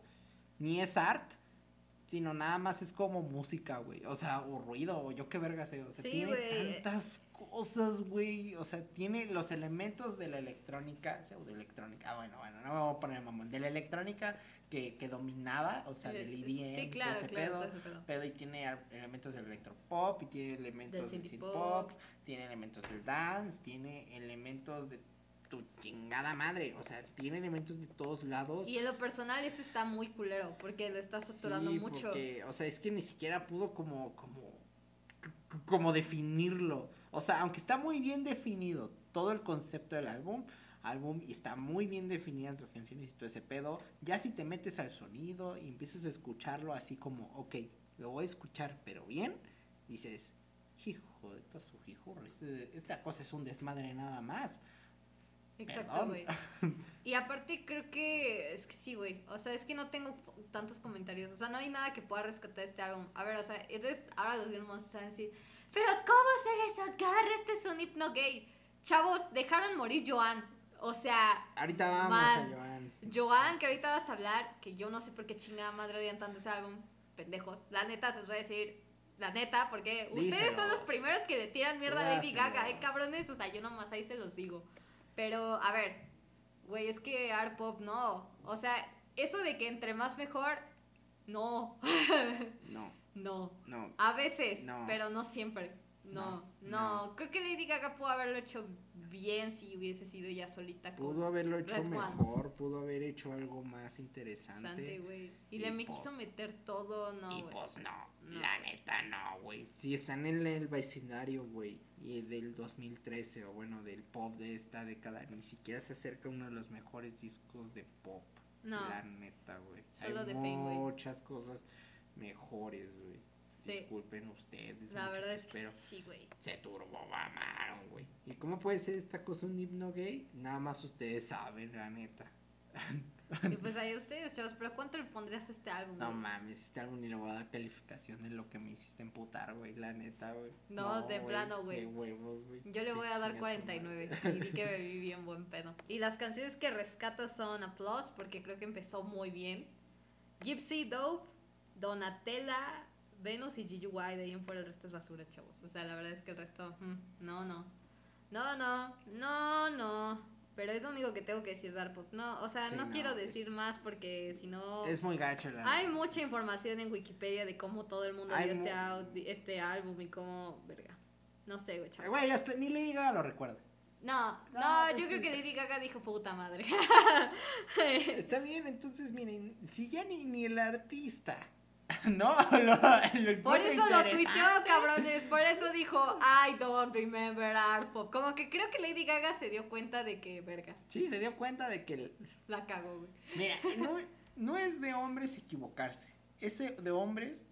ni es art, sino nada más es como música, güey. O sea, o ruido, o yo qué verga sé, o sea, Sí, tiene tantas cosas, güey. O sea, tiene los elementos de la electrónica, pseudoelectrónica. Ah, bueno, bueno, no me voy a poner mamón. De la electrónica que, que dominaba, o sea, del Eh, IBM, Sí, claro, todo ese claro, pedo ese pedo. pedo y tiene elementos del electropop y tiene elementos Del del synth pop. pop, tiene elementos del dance, tiene elementos de tu chingada madre, o sea, tiene elementos de todos lados. Y en lo personal ese está muy culero, porque lo está saturando Sí, mucho. porque, o sea, es que ni siquiera pudo como, como, como definirlo. O sea, aunque está muy bien definido todo el concepto del álbum, álbum y está muy bien definidas las canciones y todo ese pedo, ya si te metes al sonido y empiezas a escucharlo así como, ok, lo voy a escuchar, pero bien, dices, hijo de su hijo, este- esta cosa es un desmadre nada más. Exacto, güey. Y aparte creo que es que sí, güey. O sea, es que no tengo tantos comentarios. O sea, no hay nada que pueda rescatar este álbum. A ver, o sea, entonces ahora los mismos van a decir, pero ¿cómo hacer eso? Agarra, este es un hipno gay. Chavos, dejaron morir Joan. O sea, Ahorita vamos Man. a Joan. Joan, que ahorita vas a hablar, que yo no sé por qué chingada madre odian tanto ese álbum. Pendejos. La neta, se los voy a decir. La neta, porque ustedes son los primeros que le tiran mierda a Lady Gaga, eh, cabrones. O sea, yo nomás ahí se los digo. Pero, a ver, güey, es que art pop no. O sea, eso de que entre más mejor, no. *laughs* No, no. no, A veces, No. pero no siempre. No, no, No, Creo que Lady Gaga pudo haberlo hecho bien si hubiese sido ya solita. con Pudo haberlo hecho Red One. mejor, pudo haber hecho algo más interesante. Güey. Y, Y le me pues- quiso meter todo, no, y pues no, No. la neta no, güey. Si están en el vecindario, güey, y del 2013, o bueno, del pop de esta década, ni siquiera se acerca a uno de los mejores discos de pop. No. La neta, güey. Hay de muchas cosas mejores, güey. Sí. Disculpen ustedes, La verdad es muchachos, que pero sí, güey. se güey. ¿Y cómo puede ser esta cosa un himno gay? Nada más ustedes saben, la neta. Y pues ahí ustedes, chavos, pero ¿cuánto le pondrías a este álbum? No güey? mames, este álbum ni le voy a dar calificación de lo que me hiciste emputar, güey, la neta, güey. No, de plano, güey. De huevos, güey. Yo le voy a dar Chinga su 49 madre. y di que *laughs* me vi bien buen pedo. Y las canciones que rescato son Applause, porque creo que empezó muy bien. Gypsy Dope, Donatella, Venus y GUI, de ahí en fuera el resto es basura, chavos. O sea, la verdad es que el resto, mm, no, no. No, no, no, no. Pero es lo único que tengo que decir de Art Pop. No, o sea, Sí, no, no, quiero decir es- más porque si no... Es muy gacho, la Hay mucha información en Wikipedia de cómo todo el mundo vio este, audi- este álbum y cómo, verga. No sé, güey, chavos. Güey, hasta ni Lady Gaga lo recuerda. No, no, No, yo creo que- que Lady Gaga dijo puta madre. Está bien, entonces miren, si ya ni, ni el artista, *laughs* ¿no? Lo, lo Por eso lo tuiteó, cabrones. Por eso dijo, I don't remember art pop. Como que creo que Lady Gaga se dio cuenta de que, verga, Sí, se dio cuenta de que, la cagó, güey. mira, no, *laughs* no es de hombres equivocarse, es de hombres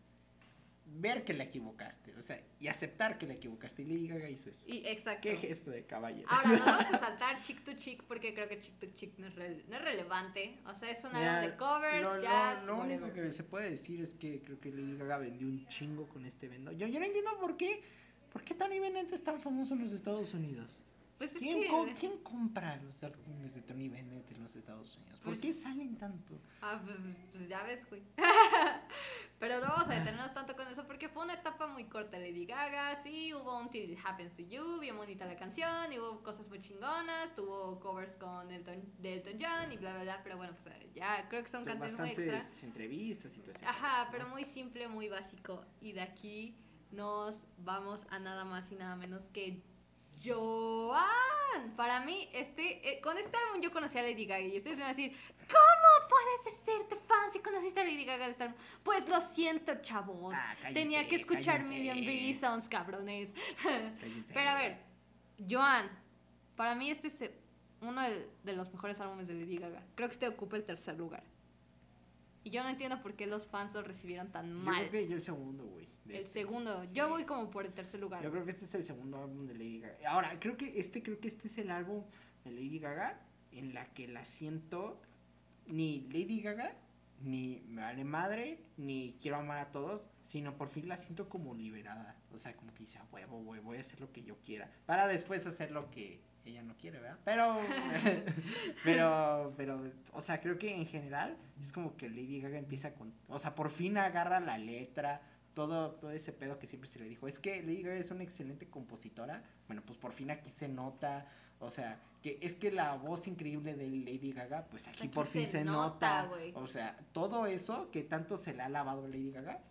ver que la equivocaste, o sea, y aceptar que la equivocaste. Y Lady Gaga hizo eso. Y exacto. Qué gesto de caballero. Ahora, nos *laughs* vamos a saltar chick to chick porque creo que chick to chick no es, rele- no es relevante. O sea, es un Mira, álbum de covers, lo, lo- jazz, lo único whatever. que se puede decir es que creo que Lady Gaga vendió un chingo con este vendo. Yo, yo no entiendo por qué. ¿Por qué Tony Bennett es tan famoso en los Estados Unidos? Pues es ¿Quién, que- co- quién compra los álbumes de Tony Bennett en los Estados Unidos? ¿Por Pues- qué salen tanto? Ah, pues, pues ya ves, güey. *laughs* Pero no vamos a detenernos tanto con eso porque fue una etapa muy corta de Lady Gaga. Sí, hubo un Till It Happens to You, bien bonita la canción, y hubo cosas muy chingonas, tuvo covers con Elton, de Elton John y bla, bla, bla. Pero bueno, pues eh, ya creo que son canciones muy extra. entrevistas y todo eso. Ajá, pero muy simple, muy básico. Y de aquí nos vamos a nada más y nada menos que Joan. Para mí, este, eh, con este álbum yo conocí a Lady Gaga y ustedes me van a decir, ¿cómo puedes decirte fan si conociste a Lady Gaga de este álbum? Pues lo siento, chavos. Ah, cállense, Tenía que escuchar cállense. Million Reasons, cabrones. *laughs* Cállense. Pero a ver, Joan, para mí este es eh, uno de, los mejores álbumes de Lady Gaga. Creo que este ocupa el tercer lugar. Y yo no entiendo por qué los fans lo recibieron tan Yo mal. creo que yo el segundo, güey. El este. segundo. Yo voy como por el tercer lugar. Yo creo que este es el segundo álbum de Lady Gaga. Ahora, creo que este, creo que este es el álbum de Lady Gaga en la que la siento ni Lady Gaga, ni me vale madre, ni quiero amar a todos, sino por fin la siento como liberada. O sea, como que dice, a huevo, güey, voy a hacer lo que yo quiera. Para después hacer lo que ella no quiere, ¿verdad? Pero, *laughs* *laughs* pero, pero, o sea, creo que en general es como que Lady Gaga empieza con, o sea, por fin agarra la letra, todo, todo ese pedo que siempre se le dijo. Es que Lady Gaga es una excelente compositora. Bueno, pues por fin aquí se nota. O sea, que es que la voz increíble de Lady Gaga, pues aquí, Aquí por fin se se, nota, nota. O sea, todo eso que tanto se le ha lavado Lady Gaga,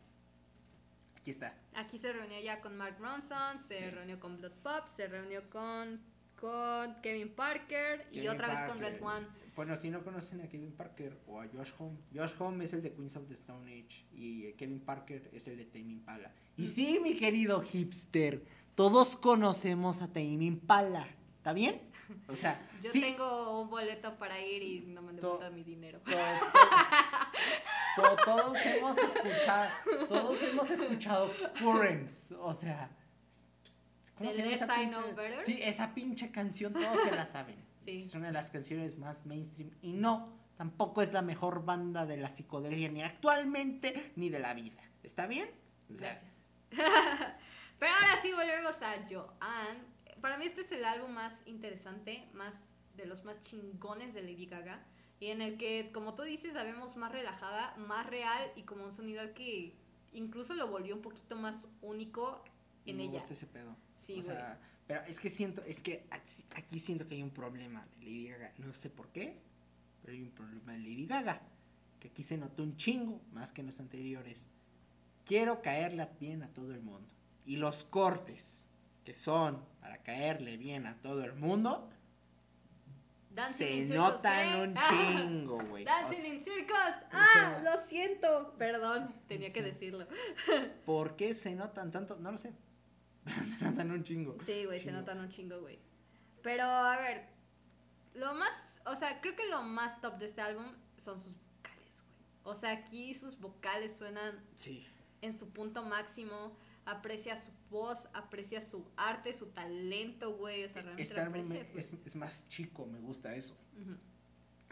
aquí está. Aquí se reunió ya con Mark Ronson, se Sí. reunió con Blood Pop, se reunió con, con Kevin Parker y otra vez con. Red One. Bueno, si no conocen a Kevin Parker o a Josh Home, Josh Home es el de Queens of the Stone Age y eh, Kevin Parker es el de Tame Impala. Y sí, mi querido hipster, todos conocemos a Tame Impala, ¿está bien? O sea, *laughs* Yo sí, tengo un boleto para ir y no me han To- devuelto mi dinero. to- to- *laughs* to- todos hemos escuchado, todos hemos escuchado Currents, o sea, The esa Less I pinche-. Sí, esa pinche canción todos se la saben. *laughs* Sí. Es una de las canciones más mainstream y no, tampoco es la mejor banda de la psicodelia ni actualmente ni de la vida. ¿Está bien? O sea, Gracias. *laughs* Pero ahora sí volvemos a Joanne. Para mí este es el álbum más interesante, más de los más chingones de Lady Gaga. Y en el que, como tú dices, la vemos más relajada, más real y como un sonido que incluso lo volvió un poquito más único en me ella. gusta ese pedo. Sí, o sea, pero es que siento, es que aquí- siento que hay un problema de Lady Gaga. No sé por qué, pero hay un problema de Lady Gaga. Que aquí se notó un chingo más que en los anteriores. Quiero caerle bien a todo el mundo. Y los cortes que son para caerle bien a todo el mundo Dancing se notan un chingo, güey. O Dancing sea, in Circles. o Ah, sea- lo siento. Perdón, tenía que decirlo. *laughs* ¿Por qué se notan tanto? No lo sé. *laughs* Se notan un chingo. Sí, güey, se notan un chingo, güey. Pero, a ver, lo más, o sea, creo que lo más top de este álbum son sus vocales, güey. O sea, aquí sus vocales suenan Sí. en su punto máximo. Aprecia su voz, aprecia su arte, su talento, güey. O sea, realmente Este lo álbum aprecias, es, güey. es- es más chico, me gusta eso.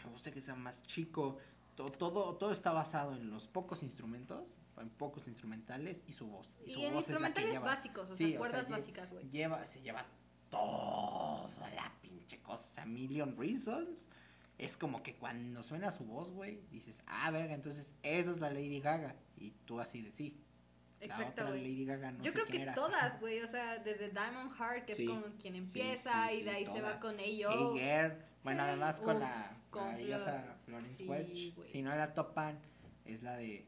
Me gusta que sea más chico. To- Todo, todo está basado en los pocos instrumentos, en pocos instrumentales y su voz. Y, su Y en voz es la que instrumentales lleva. básicos, o Sí, sea, cuerdas lle- básicas, güey. Lleva, se lleva toda la pinche cosa. O sea, Million Reasons. Es como que cuando suena su voz, güey, dices, ah, verga, entonces esa es la Lady Gaga. Y tú así de sí. La Exacto, otra güey. Lady Gaga no Yo sé creo que era. todas, *laughs* güey, o sea, desde Diamond Heart, que Sí, es con quien sí, empieza, sí, y de sí, ahí se va todas. con ello. Hey. Bueno, además con uf, la con maravillosa Flor- Florence sí, Welch. Si no la topan, es la de.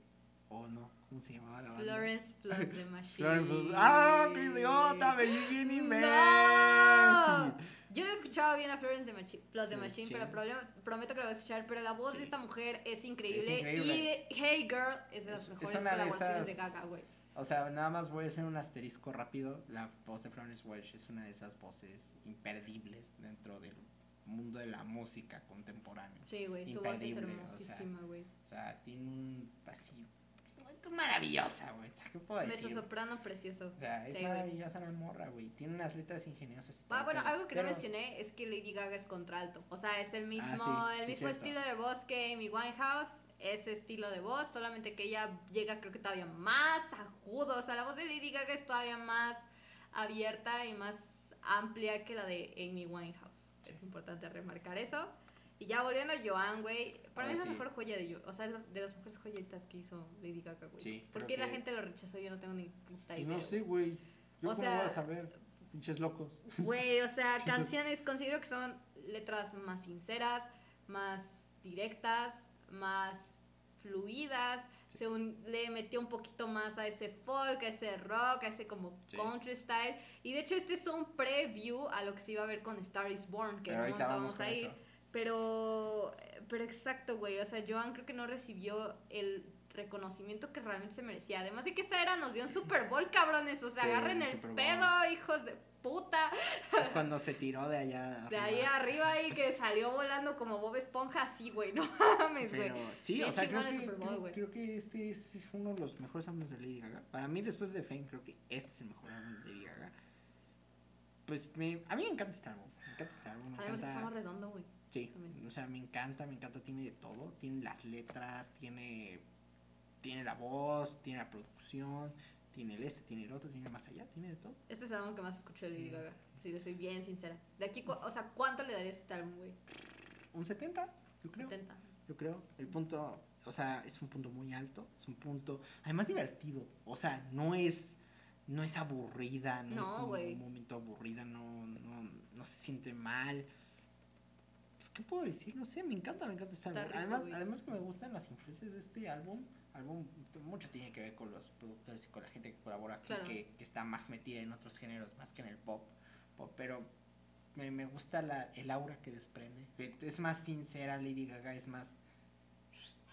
Oh no, ¿cómo se llamaba la banda? Florence plus The *laughs* Machine. Florence Plus- ¡Ah, qué idiota! Me di bien imbécil. Yo no he escuchado bien a Florence the Machi- Plus The Sí, Machine, pero prometo que lo voy a escuchar. Pero la voz Sí. de esta mujer es increíble. increíble. Y Hey Girl es de las Es- es mejores de colaboraciones de esas- Gaga, güey. O sea, nada más voy a hacer un asterisco rápido. La voz de Florence Welch es una de esas voces imperdibles dentro del mundo de la música contemporánea. Sí, güey, su voz es Imperdible, o sea, hermosísima, güey. O sea, tiene un así. Maravillosa, güey. O sea, ¿Qué puedo decir? soprano precioso. O sea, es Sí, maravillosa la morra, güey. Tiene unas letras ingeniosas. Ah, bueno, algo que no mencioné es que Lady Gaga es contralto. O sea, es el mismo, Ah, sí, el sí, mismo cierto. estilo de voz que Amy Winehouse. Ese estilo de voz, solamente que ella llega creo que todavía más agudo. O sea, la voz de Lady Gaga es todavía más abierta y más amplia que la de Amy Winehouse. Sí. Es importante remarcar eso. Y ya volviendo a Joan, güey, para mí es la mejor joya de yo, o sea, de las mejores joyitas que hizo Lady Gaga, güey. Sí, ¿Por la gente lo rechazó? Yo no tengo ni puta Pues idea. no sé, güey. Yo O cómo sea- voy a saber. Pinches locos. Güey, o sea, *laughs* canciones considero que son letras más sinceras, más directas, más fluidas. Se un- le metió un poquito más a ese folk, a ese rock, a ese como Sí. country style. Y de hecho este es un preview a lo que se iba a ver con Star is Born, que Pero ahorita vamos vamos con a ir. eso. Pero, pero exacto, güey. O sea, Joan creo que no recibió el reconocimiento que realmente se merecía. Además de que esa era nos dio un Super Bowl, cabrones. O sea, Sí, agarren el pedo, hijos de puta. Cuando se tiró de allá. *laughs* De ahí arriba. arriba y que salió volando como Bob Esponja, así, güey. No mames, güey. Sí, o sea, creo que, Super Bowl, creo, creo que este es, uno de los mejores álbumes de Lady Gaga. Para mí, después de Fame, creo que este es el mejor álbum de Lady Gaga. Pues me, a mí me encanta este álbum. Me encanta este álbum. Me Además encanta. redondo, güey. Sí, o sea, me encanta, me encanta. Tiene de todo. Tiene las letras, tiene, tiene la voz, tiene la producción, tiene el este, tiene el otro, tiene más allá, tiene de todo. Este es el álbum que más escucho de Lady. Gaga. Si le soy bien sincera. De aquí, o sea, ¿cuánto le darías a este álbum, güey? Un 70, yo creo. 70. Yo creo. El punto, o sea, es un punto muy alto. Es un punto, además divertido. O sea, no es, no es aburrida, no, No, es güey. ningún momento aburrida, no, no, no se siente mal. Pues, ¿Qué puedo decir? No sé, me encanta, me encanta este álbum. además, además que me gustan las influencias de este álbum. Álbum mucho tiene que ver con los productores y con la gente que colabora aquí, Claro. que, que está más metida en otros géneros, más que en el pop. pop, pero me, me gusta la, el aura que desprende. Es más sincera Lady Gaga, es más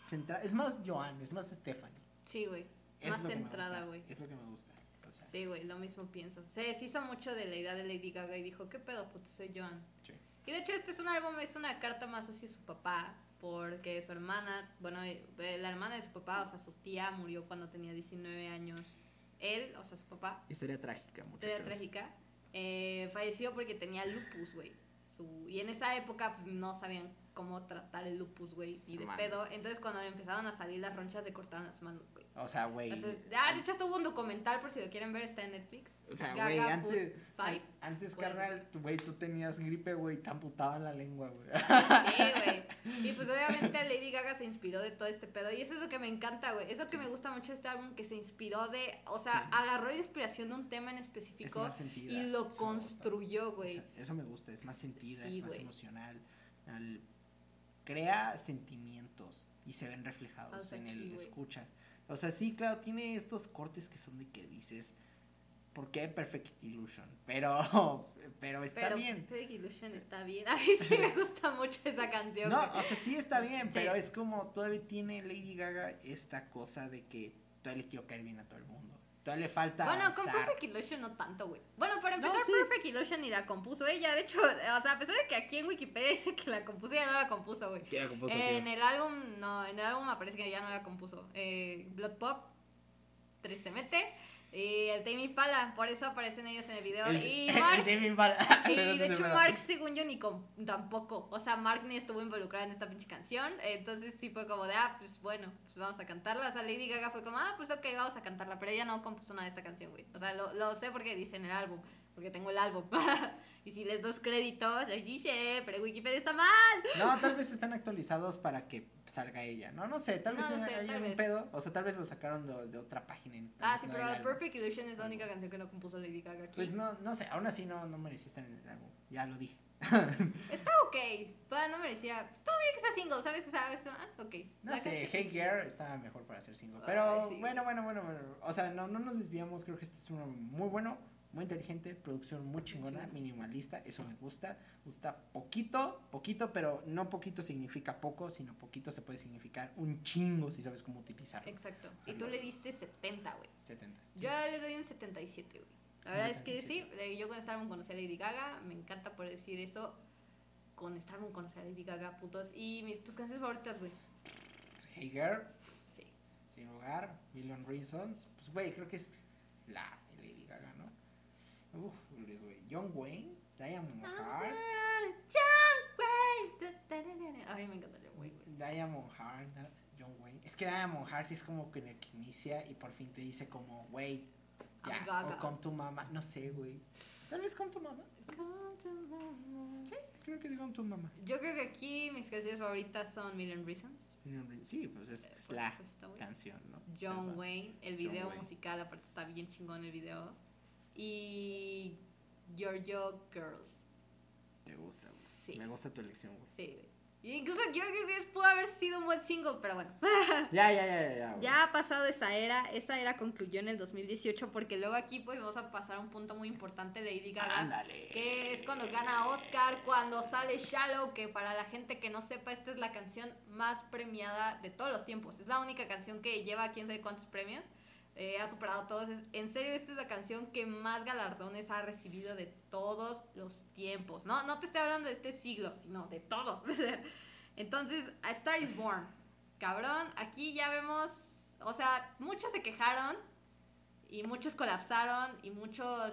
centrada, es más Joan, es más Stephanie. Sí, güey. Es Más centrada, güey. Es lo que me gusta. O sea, Sí, güey, lo mismo pienso. Se deshizo mucho de la idea de Lady Gaga y dijo, ¿qué pedo, puto? Soy Joan. sí. Y de hecho este es un álbum, es una carta más hacia su papá, porque su hermana, bueno, eh, la hermana de su papá, o sea, su tía murió cuando tenía 19 años. Él, o sea, su papá, Historia trágica, muchachos. historia trágica, eh, falleció porque tenía lupus, güey. Su- Y en esa época, pues, no sabían cómo tratar el lupus, güey, y de pedo. Entonces, cuando empezaron a salir las ronchas, le cortaron las manos, güey. O sea, güey. Ah, de hecho, estuvo un documental, por si lo quieren ver, está en Netflix. O sea, güey, antes, an- antes, carnal, güey, tú tenías gripe, güey, te amputaban la lengua, güey. Sí, güey. Y pues obviamente Lady Gaga se inspiró de todo este pedo. Y eso es lo que me encanta, güey. Es lo que me gusta mucho de este álbum, que se inspiró de, o sea, Sí. agarró inspiración de un tema en Es específico sentida. y lo construyó, güey. eso me gusta, es más sentida, Sí, es más emocional. al- crea sentimientos y se ven reflejados O sea, en el güey. escucha. O sea, sí, claro, tiene estos cortes que son de que dices, ¿por qué Perfect Illusion? Pero, *laughs* pero está Pero bien. Fake Illusion está bien. *laughs* A mí sí me *laughs* gusta mucho esa canción. No, o sea, sí está bien, Sí. pero es como todavía tiene Lady Gaga esta cosa de que todavía le quiero caer bien a todo el mundo. Todavía le falta Bueno, con. Perfect Illusion no tanto, güey. Bueno, para No, empezar, sí. Perfect Illusion ni la compuso ella. De hecho, o sea, a pesar de que aquí en Wikipedia dice que la compuso, ella no la compuso, güey. ¿Quién la compuso, en el álbum, no, en el álbum aparece que ella no la compuso. Eh, Blood Pop, tristemente. Y el Tame Impala, por eso aparecen ellos en el video. El- y *laughs* Mark, Impala. *laughs* y de hecho Mark, según yo, ni com- tampoco. O sea, Mark ni estuvo involucrado en esta pinche canción. Entonces sí fue como de, ah, pues bueno, pues vamos a cantarla. O sea, Lady Gaga fue como, ah, pues ok, vamos a cantarla. Pero ella no compuso nada de esta canción, güey. O sea, lo, lo sé porque dice en el álbum. Porque tengo el álbum. *laughs* y si les dos créditos, dice, pero Wikipedia está mal. No, tal vez están actualizados para que salga ella. No, no sé, tal vez No, no sé, ahí tal algún vez. pedo. O sea, tal vez lo sacaron de, de otra página. Ah, sí, no pero álbum. Perfect Illusion es la única canción que no compuso Lady Gaga aquí. Pues no, no sé, aún así no, no merecía estar en el álbum. Ya lo dije. *laughs* Está ok. Bueno, no merecía. Está bien que sea single, ¿sabes? ¿Sabes? Ah, ok. No La sé, Hey Girl estaba mejor para ser single. Ay, Pero sí. bueno, bueno, bueno, bueno. O sea, no, no nos desviamos. Creo que este es uno muy bueno, muy inteligente, producción muy chingona, minimalista. Eso me gusta. Gusta poquito, poquito, pero no poquito significa poco, sino poquito se puede significar un chingo si sabes cómo utilizarlo. Exacto. Y tú le diste 70, güey. 70. sí. Yo le doy un 77, güey. La verdad es que 77. sí, yo con álbum conocí a Lady Gaga, me encanta por decir eso. Con álbum conocí a Lady Gaga, putos. Y mis, tus canciones favoritas, güey. Hey Girl, Sí. Sin Hogar, Million Reasons. Pues, güey, creo que es la de Lady Gaga, ¿no? Uf, güey. John Wayne, Diamond Heart. John Wayne. Ay, me encanta John Wayne, güey. Diamond Heart, John Wayne. Es que Diamond Heart es como que en el que inicia y por fin te dice como, güey, ya, o Come to Mama. No sé, güey. Tal vez Come to Mama. Sí, creo que es Come to Mama. Yo creo que aquí mis canciones favoritas son Million Reasons. Million Reasons. Sí, pues es, Eh, es la supuesto, canción, ¿no? John. Wayne, el John video Wayne. musical, aparte está bien chingón el video. Y Giorgio Girls. Te gusta, güey. Sí. Me gusta tu elección, güey. Sí, güey. Incluso yo creo que pudo haber sido un buen single, pero bueno. *laughs* Ya, ya, ya, ya. güey. Ya ha pasado esa era, esa era concluyó en el 2018 porque luego aquí pues vamos a pasar a un punto muy importante de Lady Gaga. Ándale. Que es cuando gana Oscar, cuando sale Shallow, que para la gente que no sepa, esta es la canción más premiada de todos los tiempos. Es la única canción que lleva quién sabe cuántos premios. Eh, ha superado todos. Es- en serio, esta es la canción que más galardones ha recibido de todos los tiempos. No, no te estoy hablando de este siglo, sino de todos. *laughs* Entonces, A Star is Born. Cabrón, aquí ya vemos, o sea, muchos se quejaron y muchos colapsaron y muchos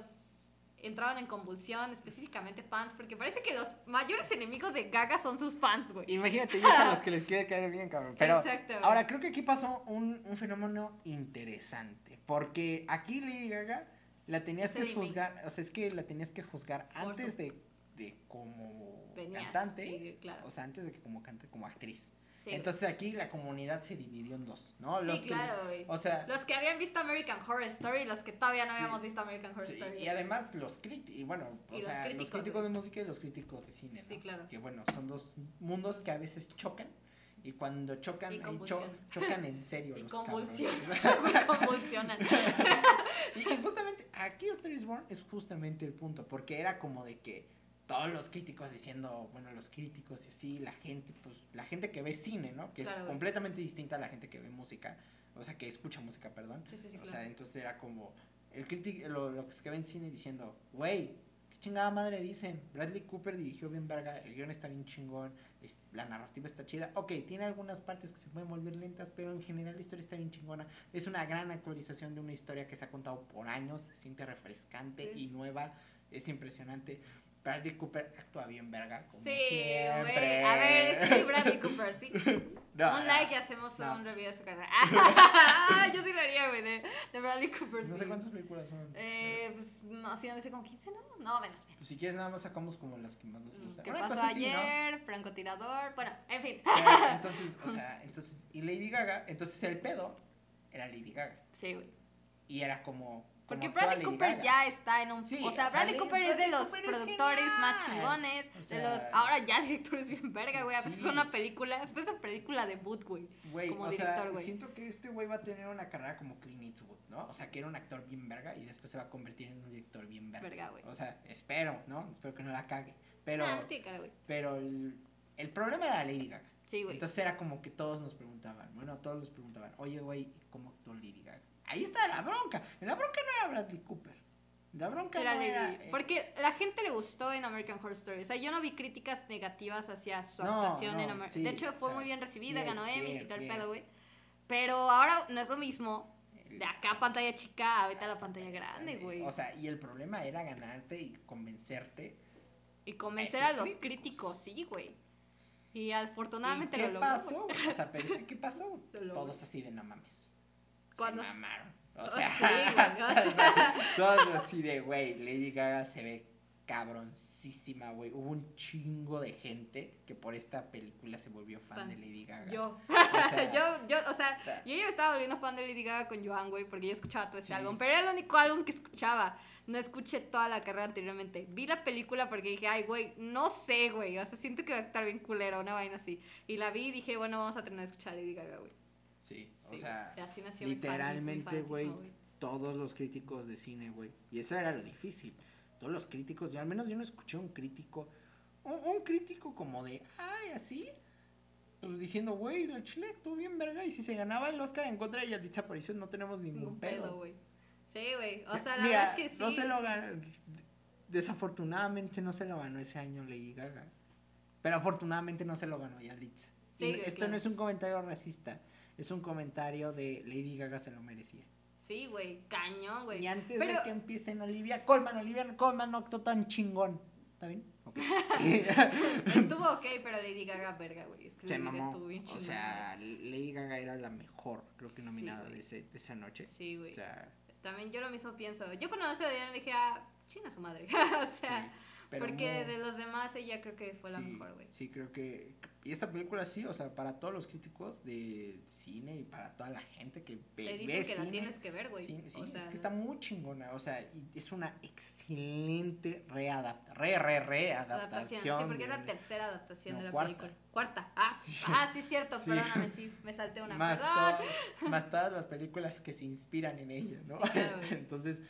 entraron en convulsión, específicamente fans, porque parece que los mayores enemigos de Gaga son sus fans, güey. Imagínate, ellos a los *laughs* que les quiere caer bien, cabrón. Pero Exacto, ahora creo que aquí pasó un, un fenómeno interesante. Porque aquí Lady Gaga la tenías Ese que dime. juzgar. O sea, es que la tenías que juzgar Por antes su- de, de como Venías, cantante. sí, claro. O sea, antes de que como cantante, como actriz. Sí, güey. Entonces aquí la comunidad se dividió en dos, ¿no? Sí, Los que- claro, güey. o sea, Los que habían visto American Horror Story y los que todavía no Sí. habíamos visto American Horror Sí, Story. y además los críticos, y bueno, o Y los sea, los críticos, críticos de música y los críticos de cine, ¿no? Sí, claro. Que bueno, son dos mundos que a veces chocan y cuando chocan, Y cho- *laughs* chocan en serio Y los convulsionan. Güey, *laughs* convulsionan. *laughs* y, y justamente aquí is Born es justamente el punto, porque era como de que todos los críticos diciendo, bueno, los críticos y así, la gente, pues, la gente que ve cine, ¿no? Que Claro, es completamente distinta a la gente que ve música, o sea, que escucha música, perdón. Sí, sí, sí, O claro. sea, entonces era como el crítico, lo- los que ven cine diciendo, güey, qué chingada madre dicen. Bradley Cooper dirigió bien verga, el guion está bien chingón, es- la narrativa está chida. Ok, tiene algunas partes que se pueden volver lentas, pero en general la historia está bien chingona. Es una gran actualización de una historia que se ha contado por años, se siente refrescante y nueva, es impresionante. Bradley Cooper actúa bien verga, como Sí, siempre. güey. A ver, sí, Bradley Cooper, sí. *laughs* No, un no, like y hacemos no. un review de su carrera. *laughs* *laughs* Yo sí lo haría, güey, de, de Bradley Cooper. No sí. sé cuántas películas son. Eh, pues, no, sí, no sé como 15, ¿no? No, menos. menos. Pues si quieres nada más sacamos como las que más nos gustan. ¿Qué pasó ¿no? ayer? Francotirador. Bueno, en fin. Pero, entonces, o sea, entonces, y Lady Gaga, entonces el pedo era Lady Gaga. Sí, güey. Y era como. Porque Bradley Cooper ya está en un... Sí, o sea, Bradley Cooper es de los Cooper productores más chingones. O de sea, los... Ahora ya directores bien verga, güey. Sí. Fue una película... Fue esa película debut, güey. Güey, como o director, sea, güey. siento que este güey va a tener una carrera como Clint Eastwood, ¿no? O sea, que era un actor bien verga y después se va a convertir en un director bien verga. Verga, güey. O sea, espero, ¿no? Espero que no la cague. Pero, Nah, no tiene cara, güey. pero el, el problema era Lady Gaga. Sí, güey. Entonces era como que todos nos preguntaban, bueno, todos nos preguntaban, oye, güey, ¿cómo actuó Lady Gaga? Ahí está la bronca. La bronca no era Bradley Cooper. La bronca Era no Lady. era... eh, Porque la gente le gustó en American Horror Story. O sea, yo no vi críticas negativas hacia su No, actuación en American sí, De hecho, o fue sea, muy bien recibida, bien, ganó Emmys y bien, todo el bien. pedo, güey. Pero ahora no es lo mismo de acá pantalla chica a vete a la pantalla grande, güey. O sea, y el problema era ganarte y convencerte. y convencer a los críticos. críticos, sí, güey. Y ¿Y afortunadamente qué lo logró. pasó? güey. O sea, pero es que ¿qué pasó? *laughs* Todos así de no mames. Cuando- Se mamaron. O Oh, sea, sí, *laughs* güey, o sea. todos así de, güey, Lady Gaga se ve cabroncísima, güey. Hubo un chingo de gente que por esta película se volvió fan, Fan. de Lady Gaga. Yo. O *laughs* sea, yo, yo, o sea, o sea, yo ya me estaba volviendo fan de Lady Gaga con Joan, güey, porque yo escuchaba todo ese Sí. álbum, pero era el único álbum que escuchaba. No escuché toda la carrera anteriormente. Vi la película porque dije, ay, güey, no sé, güey. O sea, siento que va a estar bien culero, una vaina así. Y la vi y dije, bueno, vamos a terminar de escuchar a Lady Gaga, güey. Sí, o Sí, sea, fan- mi literalmente, güey, todos los críticos de cine, güey. Y eso era lo difícil. Todos los críticos, yo al menos yo no escuché un crítico, un, un crítico como de, ay, así, pues diciendo, güey, la chile actuó bien verga. Y si se ganaba el Oscar en contra de Yalitza Aparicio, no tenemos ningún, Ningún pedo. güey. Sí, güey. O sea, la Mira, verdad es que sí. no se lo ganó, desafortunadamente no se lo ganó ese año Lady Gaga. Pero afortunadamente no se lo ganó Yalitza. Y Sí, no- güey, esto claro. no es un comentario racista, es un comentario de Lady Gaga se lo merecía. Sí, güey. Cañón, güey. Y antes Pero- de que empiecen Olivia Colman, Olivia Colman no actuó tan chingón. ¿Está bien? Ok. *laughs* Estuvo ok, pero Lady Gaga, verga, güey. Es que Se mamó. estuvo bien O chingona, sea, Lady Gaga era la mejor, creo que Sí, nominada güey. de, ese, de esa noche. Sí, güey. O sea, También yo lo mismo pienso. Yo cuando ese día le dije, ah, china su madre. *laughs* o sea, Porque muy- de los demás ella creo que fue la sí, mejor, güey. Sí, creo que. Y esta película sí, o sea, para todos los críticos de cine y para toda la gente que ve, Te ve dicen que la cine, tienes que ver, güey. Sí, sí, o es que está muy chingona, o sea, y es una excelente readaptación, re, re, readaptación. adaptación. Sí, porque es la tercera adaptación No, de la cuarta. película. Cuarta. Ah, Sí. ah, sí, cierto. Sí. Perdóname, sí, me salté una. más, más todas las películas que se inspiran en ella, ¿no? Claro. *laughs* Entonces,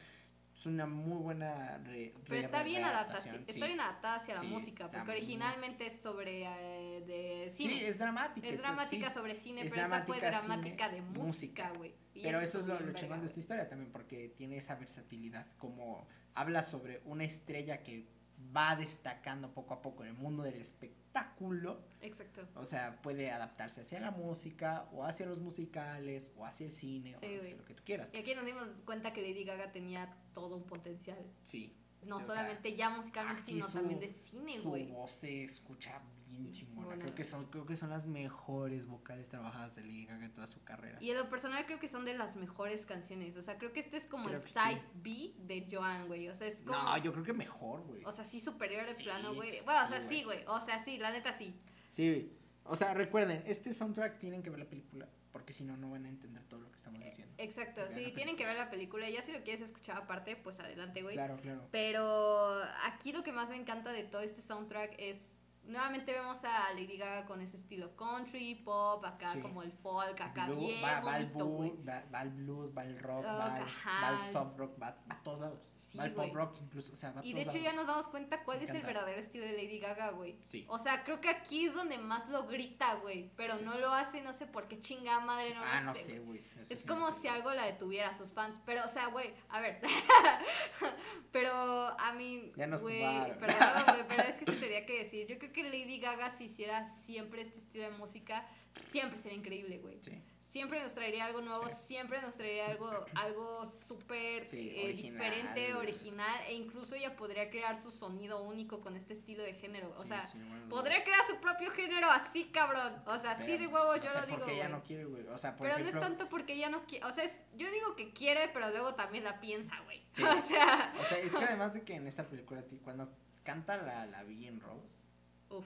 es una muy buena re, Pero está bien adaptada, readaptación, está bien adaptada hacia la música, porque muy- originalmente es sobre eh, de cine. Sí, es dramática. es pues, dramática sí. sobre cine, Es pero esta fue dramática, de música, güey. Pero eso es lo, lo chingón de esta historia también, porque tiene esa versatilidad, como habla sobre una estrella que va destacando poco a poco en el mundo del espectáculo, Exacto. o sea, puede adaptarse hacia la música, o hacia los musicales, o hacia el cine, Sí, o hacia lo que tú quieras. Y aquí nos dimos cuenta que Lady Gaga tenía todo un potencial. Sí. No sea, solamente ya musicalmente, sino su- también de cine, Su güey. voz se escucha bien chingona. Buena. Creo que son, creo que son las mejores vocales trabajadas de Lady Gaga en toda su carrera. Y en lo personal creo que son de las mejores canciones. O sea, creo que este es como Creo el side B de Joan, güey. O sea, es como. No, yo creo que mejor, güey. O sea, sí superior de Sí, plano, güey. Bueno, o sea, sí, güey. O sea, sí, la neta sí. Sí, o sea, recuerden, este soundtrack tienen que ver la película, porque si no, no van a entender todo lo que estamos diciendo. Exacto, sí, tienen que ver la película. Ya si lo quieres escuchar aparte, pues adelante, güey. Claro, claro. Pero aquí lo que más me encanta de todo este soundtrack es. Nuevamente vemos a Lady Gaga con ese estilo country, pop, acá Sí. como el folk, acá Blue- bien va, va el bonito, güey. blues, va, va el blues, va el rock, Ah, va, el, el soft rock, va, a todos lados. Sí, va el pop güey. rock incluso, o sea, va Y de todos hecho ya lados. nos damos cuenta cuál Me es el verdadero estilo de Lady Gaga, güey. Sí. O sea, creo que aquí es donde más lo grita, güey. Pero Sí. no lo hace, no sé por qué chingada madre no ah, lo no hace, sé, güey. güey. eso Es sí no como sé. si algo la detuviera a sus fans. Pero, o sea, güey, a ver. *laughs* pero a mí. Ya güey, perdón, güey, pero es que se tenía que decir. Yo creo que Lady Gaga, si hiciera siempre este estilo de música, siempre sería increíble, güey. Sí. Siempre nos traería algo nuevo, Sí. siempre nos traería algo, algo súper Sí, eh, diferente, original, e incluso ella podría crear su sonido único con este estilo de género. O sea, bueno, podría crear su propio género así, cabrón. O sea, así de huevos no yo sé lo digo. por qué ella no quiere, güey. O sea, por Pero no es tanto porque ella no quiere, o sea, es- yo digo que quiere, pero luego también la piensa, güey. *laughs* O sea, o sea, es que además de que en esta película, cuando canta la, la V en Rose, uff.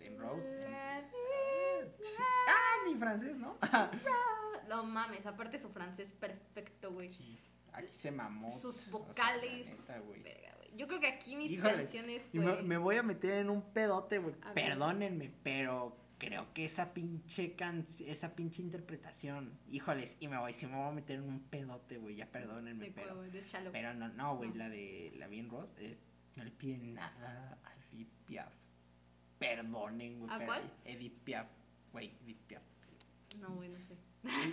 en Rose, en- ah, mi francés, ¿no? *laughs* No mames, aparte su francés perfecto, güey. Sí, aquí se mamó. Sus o sea, vocales. la neta, güey. Verga, güey. Yo creo que aquí mis Híjole, canciones, me, güey. me voy a meter en un pedote, güey. Perdónenme, pero creo que esa pinche can esa pinche interpretación, híjoles, y me voy, si me voy a meter en un pedote, güey, ya perdónenme, De pero, de Shallow. pero no, no, güey, No. la de la Bien Ross, eh, no le pide nada a Edith Piaf. Perdonen, güey. ¿A pero cuál? Edith Piaf, güey, Edith Piaf. No, güey, no sé.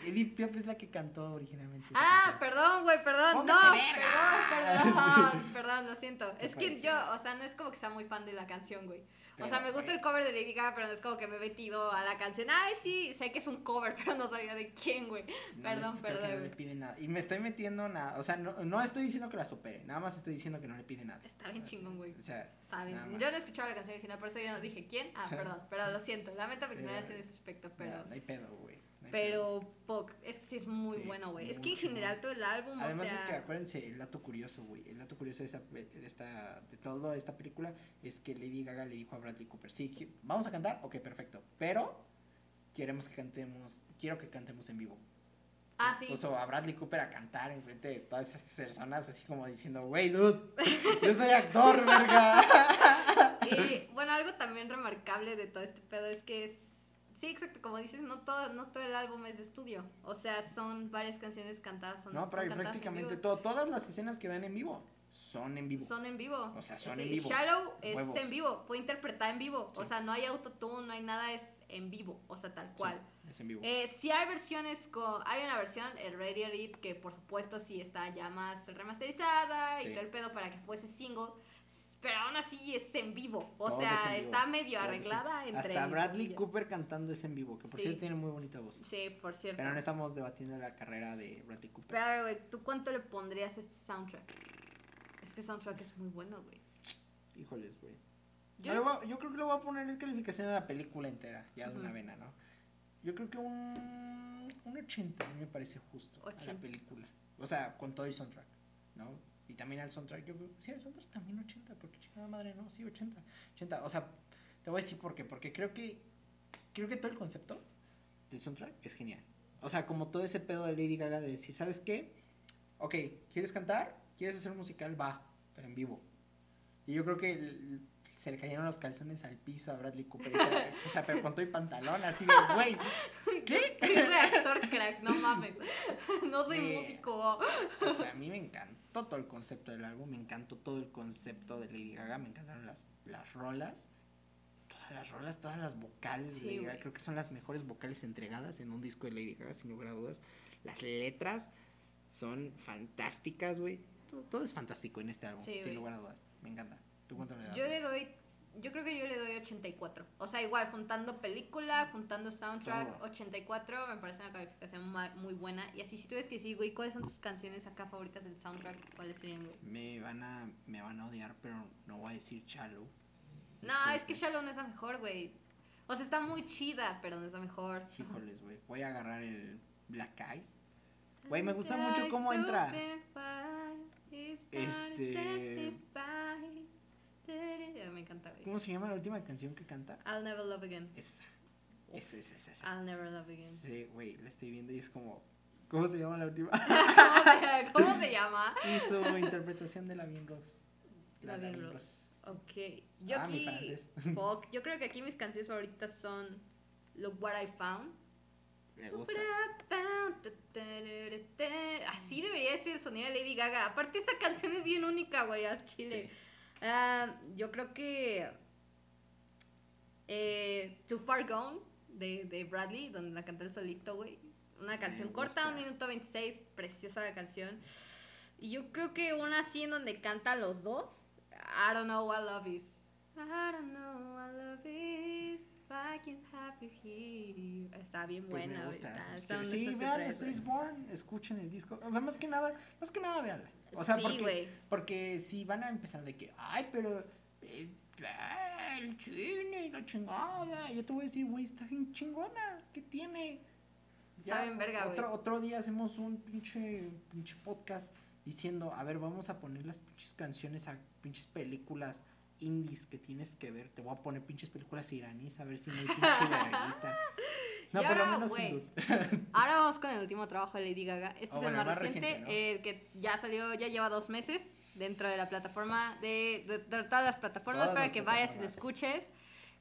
Edith Piaf es la que cantó originalmente. Ah, canción. perdón, güey, perdón. Pónganse no, verga. perdón, perdón, *laughs* perdón, lo siento. ¿Qué Es que yo, o sea, no es como que sea muy fan de la canción, güey. O sea, me gusta el cover de Lady Gaga, pero no es como que me he metido a la canción. Ay, sí, sé que es un cover, *laughs* pero no sabía de quién, güey. No Perdón, perdón, No le güey. pide nada. Y me estoy metiendo nada. O sea, no, no estoy diciendo que la supere. Nada más estoy diciendo que no le pide nada. Está bien chingón, güey. O sea, Está bien. Yo no he escuchado la canción original, por eso yo no dije quién. Ah, *laughs* perdón, pero lo siento. Lamento mi ignorancia en ese aspecto, *laughs* pero. no, no hay pedo, güey. Pero, es que sí es muy Sí, bueno, güey. Es que en general todo el álbum, Además o sea. de que acuérdense, el dato curioso, güey. El dato curioso de esta, de esta, de toda esta película es que Lady Gaga le dijo a Bradley Cooper, sí, vamos a cantar, ok, perfecto. Pero queremos que cantemos, quiero que cantemos en vivo. Ah, sí. Puso a Bradley Cooper a cantar en frente de todas esas personas, así como diciendo, güey, dude, yo soy actor, verga. *laughs* Y bueno, algo también remarcable de todo este pedo es que es. Sí, exacto, como dices, no todo, no todo el álbum es de estudio. O sea, son varias canciones cantadas. Son, No, pero son prácticamente todo, todas las escenas que ven en vivo son en vivo. Son en vivo. O sea, son Sí, en vivo. Shallow es Huevos. en vivo, puede interpretar en vivo. O sea, no hay autotune, no hay nada, es en vivo. O sea, tal cual. Sí, es en vivo. Eh, sí hay versiones con... Hay una versión, el Radio Edit, que por supuesto sí está ya más remasterizada y todo el pedo para que fuese single. Pero aún así es en vivo. O Todo sea, es vivo. está medio Todo es arreglada entre... Hasta Bradley. Cooper cantando es en vivo, que por Sí. cierto tiene muy bonita voz. Sí, por cierto. Pero no estamos debatiendo la carrera de Bradley Cooper. Pero, a ver, güey, ¿tú cuánto le pondrías a este soundtrack? Este soundtrack es muy bueno, güey. Híjoles, güey. Yo- voy a- yo creo que le voy a poner en calificación a la película entera, ya de una vena, ¿no? Yo creo que un, un 80 a mí me parece justo a 80. la película. O sea, con todo y soundtrack, ¿no? Y también el soundtrack, yo sí, el soundtrack también 80, porque chingada madre, no, sí, 80. 80, o sea, te voy a decir por qué, porque creo que, creo que todo el concepto del soundtrack es genial. O sea, como todo ese pedo de Lady Gaga de decir, ¿sabes qué? Ok, ¿quieres cantar? ¿Quieres hacer un musical? Va, pero en vivo. Y yo creo que el- se le cayeron los calzones al piso a Bradley Cooper. o sea, pero con todo y pantalón, así de, güey, ¿qué? *laughs* Ese actor crack, no mames. No soy Eh. músico. O sea, a mí me encantó todo el concepto del álbum, me encantó todo el concepto de Lady Gaga, me encantaron las, las rolas, todas las rolas, todas las vocales Sí, de Lady Gaga, creo que son las mejores vocales entregadas en un disco de Lady Gaga, sin lugar a dudas. Las letras son fantásticas, güey. Todo, todo es fantástico en este álbum, Sí, sin lugar a dudas. Me encanta. ¿Tú cuánto le das? Yo le doy, yo creo que yo le doy 84. O sea, igual, juntando película, juntando soundtrack, Todo. 84, me parece una calificación muy buena. Y así, si tú ves que sí, güey, ¿cuáles son tus canciones acá favoritas del soundtrack? ¿Cuáles serían, güey? Me van a, me van a odiar, pero no voy a decir Shallow. No, es que Shallow no es la mejor, güey. O sea, está muy chida, pero no es la mejor. Híjoles, güey. *laughs* Voy a agarrar el Black Eyes. Güey, me gusta mucho cómo entra. Este- Me encanta, güey. ¿Cómo se llama la última canción que canta? I'll never love again. Esa. Esa, esa, esa. esa. I'll never love again. Sí, güey, la estoy viendo y es como. ¿Cómo se llama la última? *laughs* ¿Cómo se, cómo se llama? y su interpretación de la Bien Rose. La La Bien Bien Rose. Ok. Yo Ah, mi aquí. fuck, *laughs* yo creo que aquí mis canciones favoritas son Look What I Found. Me gusta. Así debería ser el sonido de Lady Gaga. Aparte, esa canción es bien única, güey, al chile. Sí. Ah, yo creo que. Eh, Too Far Gone de, de Bradley, donde la canta el solito, güey. Una canción corta, un minuto 26, preciosa la canción. Y yo creo que una así en donde cantan los dos. I don't know what love is. I don't know what love is. I can have you here. Está bien Pues buena, me gusta. Está, sí, vean is Born, escuchen el disco. O sea, más que nada, más que nada veanla. O sea, Sí, porque, porque si van a empezar de que, ay, pero eh, el cine y la chingada. Yo te voy a decir, güey, está bien chingona. ¿Qué tiene? Está bien verga, otro, otro día hacemos un pinche, pinche podcast diciendo, a ver, vamos a poner las pinches canciones a pinches películas indies que tienes que ver. Te voy a poner pinches películas iraníes a ver si no hay pinche verguita. *laughs* No, Y por lo ahora, menos güey, hindús. *laughs* Ahora vamos con el último trabajo de Lady Gaga. Este Oh, es el bueno, más, más reciente, reciente, ¿no? eh, que ya salió, ya lleva dos meses dentro de la plataforma, de, de- de todas las plataformas Todas para las que vayas y lo escuches.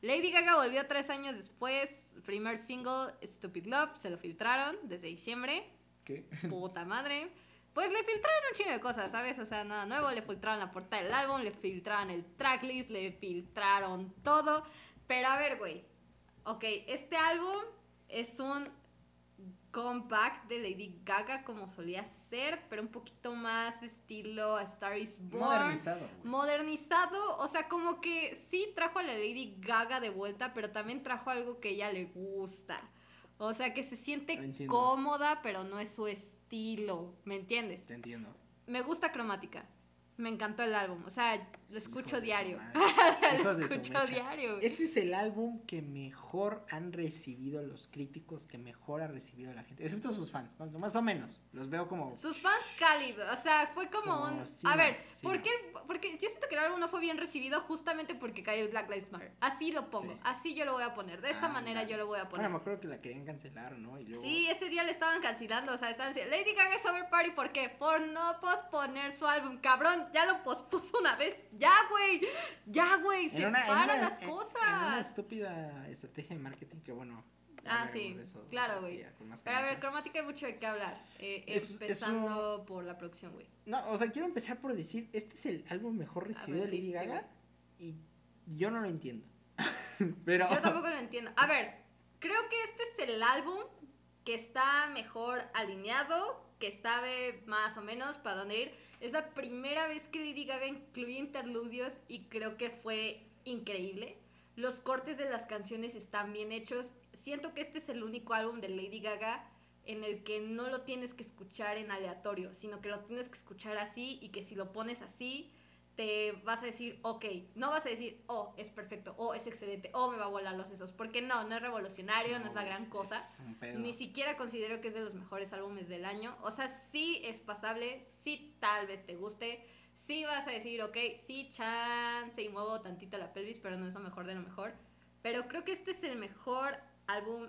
Lady Gaga volvió tres años después, primer single, Stupid Love, se lo filtraron desde diciembre, ¿Qué? puta madre. Pues le filtraron un chingo de cosas, ¿sabes? O sea, nada nuevo, le filtraron la portada del álbum, le filtraron el tracklist, le filtraron todo. Pero a ver, güey. Ok, este álbum es un compact de Lady Gaga como solía ser, pero un poquito más estilo A Star is Born. Modernizado. Modernizado, o sea, como que sí trajo a la Lady Gaga de vuelta, pero también trajo algo que ella le gusta. O sea, que se siente Entiendo. cómoda, pero no es su estilo. ¿Me entiendes? Te entiendo. Me gusta Cromática. Me encantó el álbum. O sea, lo escucho *laughs* Hijos diario. lo escucho diario. Este es el álbum que mejor han recibido los críticos, que mejor ha recibido la gente, excepto sus fans, más, más o menos. Los veo como Sus fans cálidos, o sea, fue como Como un... sí, a ver, sí, ¿por no. qué? Porque yo el álbum no fue bien recibido justamente porque cayó el Black Lives Matter. Así lo pongo, Sí. así yo lo voy a poner, de esa Ah, manera yo lo voy a poner. Bueno, me acuerdo que la querían cancelar, ¿no? Y luego Sí, ese día le estaban cancelando, o sea, estaban diciendo, Lady Gaga es over party, ¿por qué? Por no posponer su álbum, cabrón, ya lo pospuso una vez, ya, güey, ya, güey, se una, en paran una- las en- cosas. en una estúpida estrategia de marketing que bueno. Ah, sí, eso claro, güey. Pero a ver, cromática hay mucho de qué hablar, eh, Es- empezando por la producción, güey. No, o sea, quiero empezar por decir, este es el álbum mejor recibido ver, de sí, Lady sí, sí, Gaga y yo no lo entiendo. *laughs* Pero Yo tampoco lo entiendo. A ver, creo que este es el álbum que está mejor alineado, que sabe más o menos para dónde ir. Es la primera vez que Lady Gaga incluye interludios y creo que fue increíble. Los cortes de las canciones están bien hechos. Siento que este es el único álbum de Lady Gaga en el que no lo tienes que escuchar en aleatorio, sino que lo tienes que escuchar así y que si lo pones así, te vas a decir, ok, no vas a decir, oh, es perfecto, oh, es excelente, oh, me va a volar los sesos, porque no, no es revolucionario, no, es la gran cosa. Ni siquiera considero que es de los mejores álbumes del año. O sea, sí es pasable, sí tal vez te guste, sí vas a decir, ok, sí, chance y muevo tantito la pelvis, pero no es lo mejor de lo mejor. Pero creo que este es el mejor álbum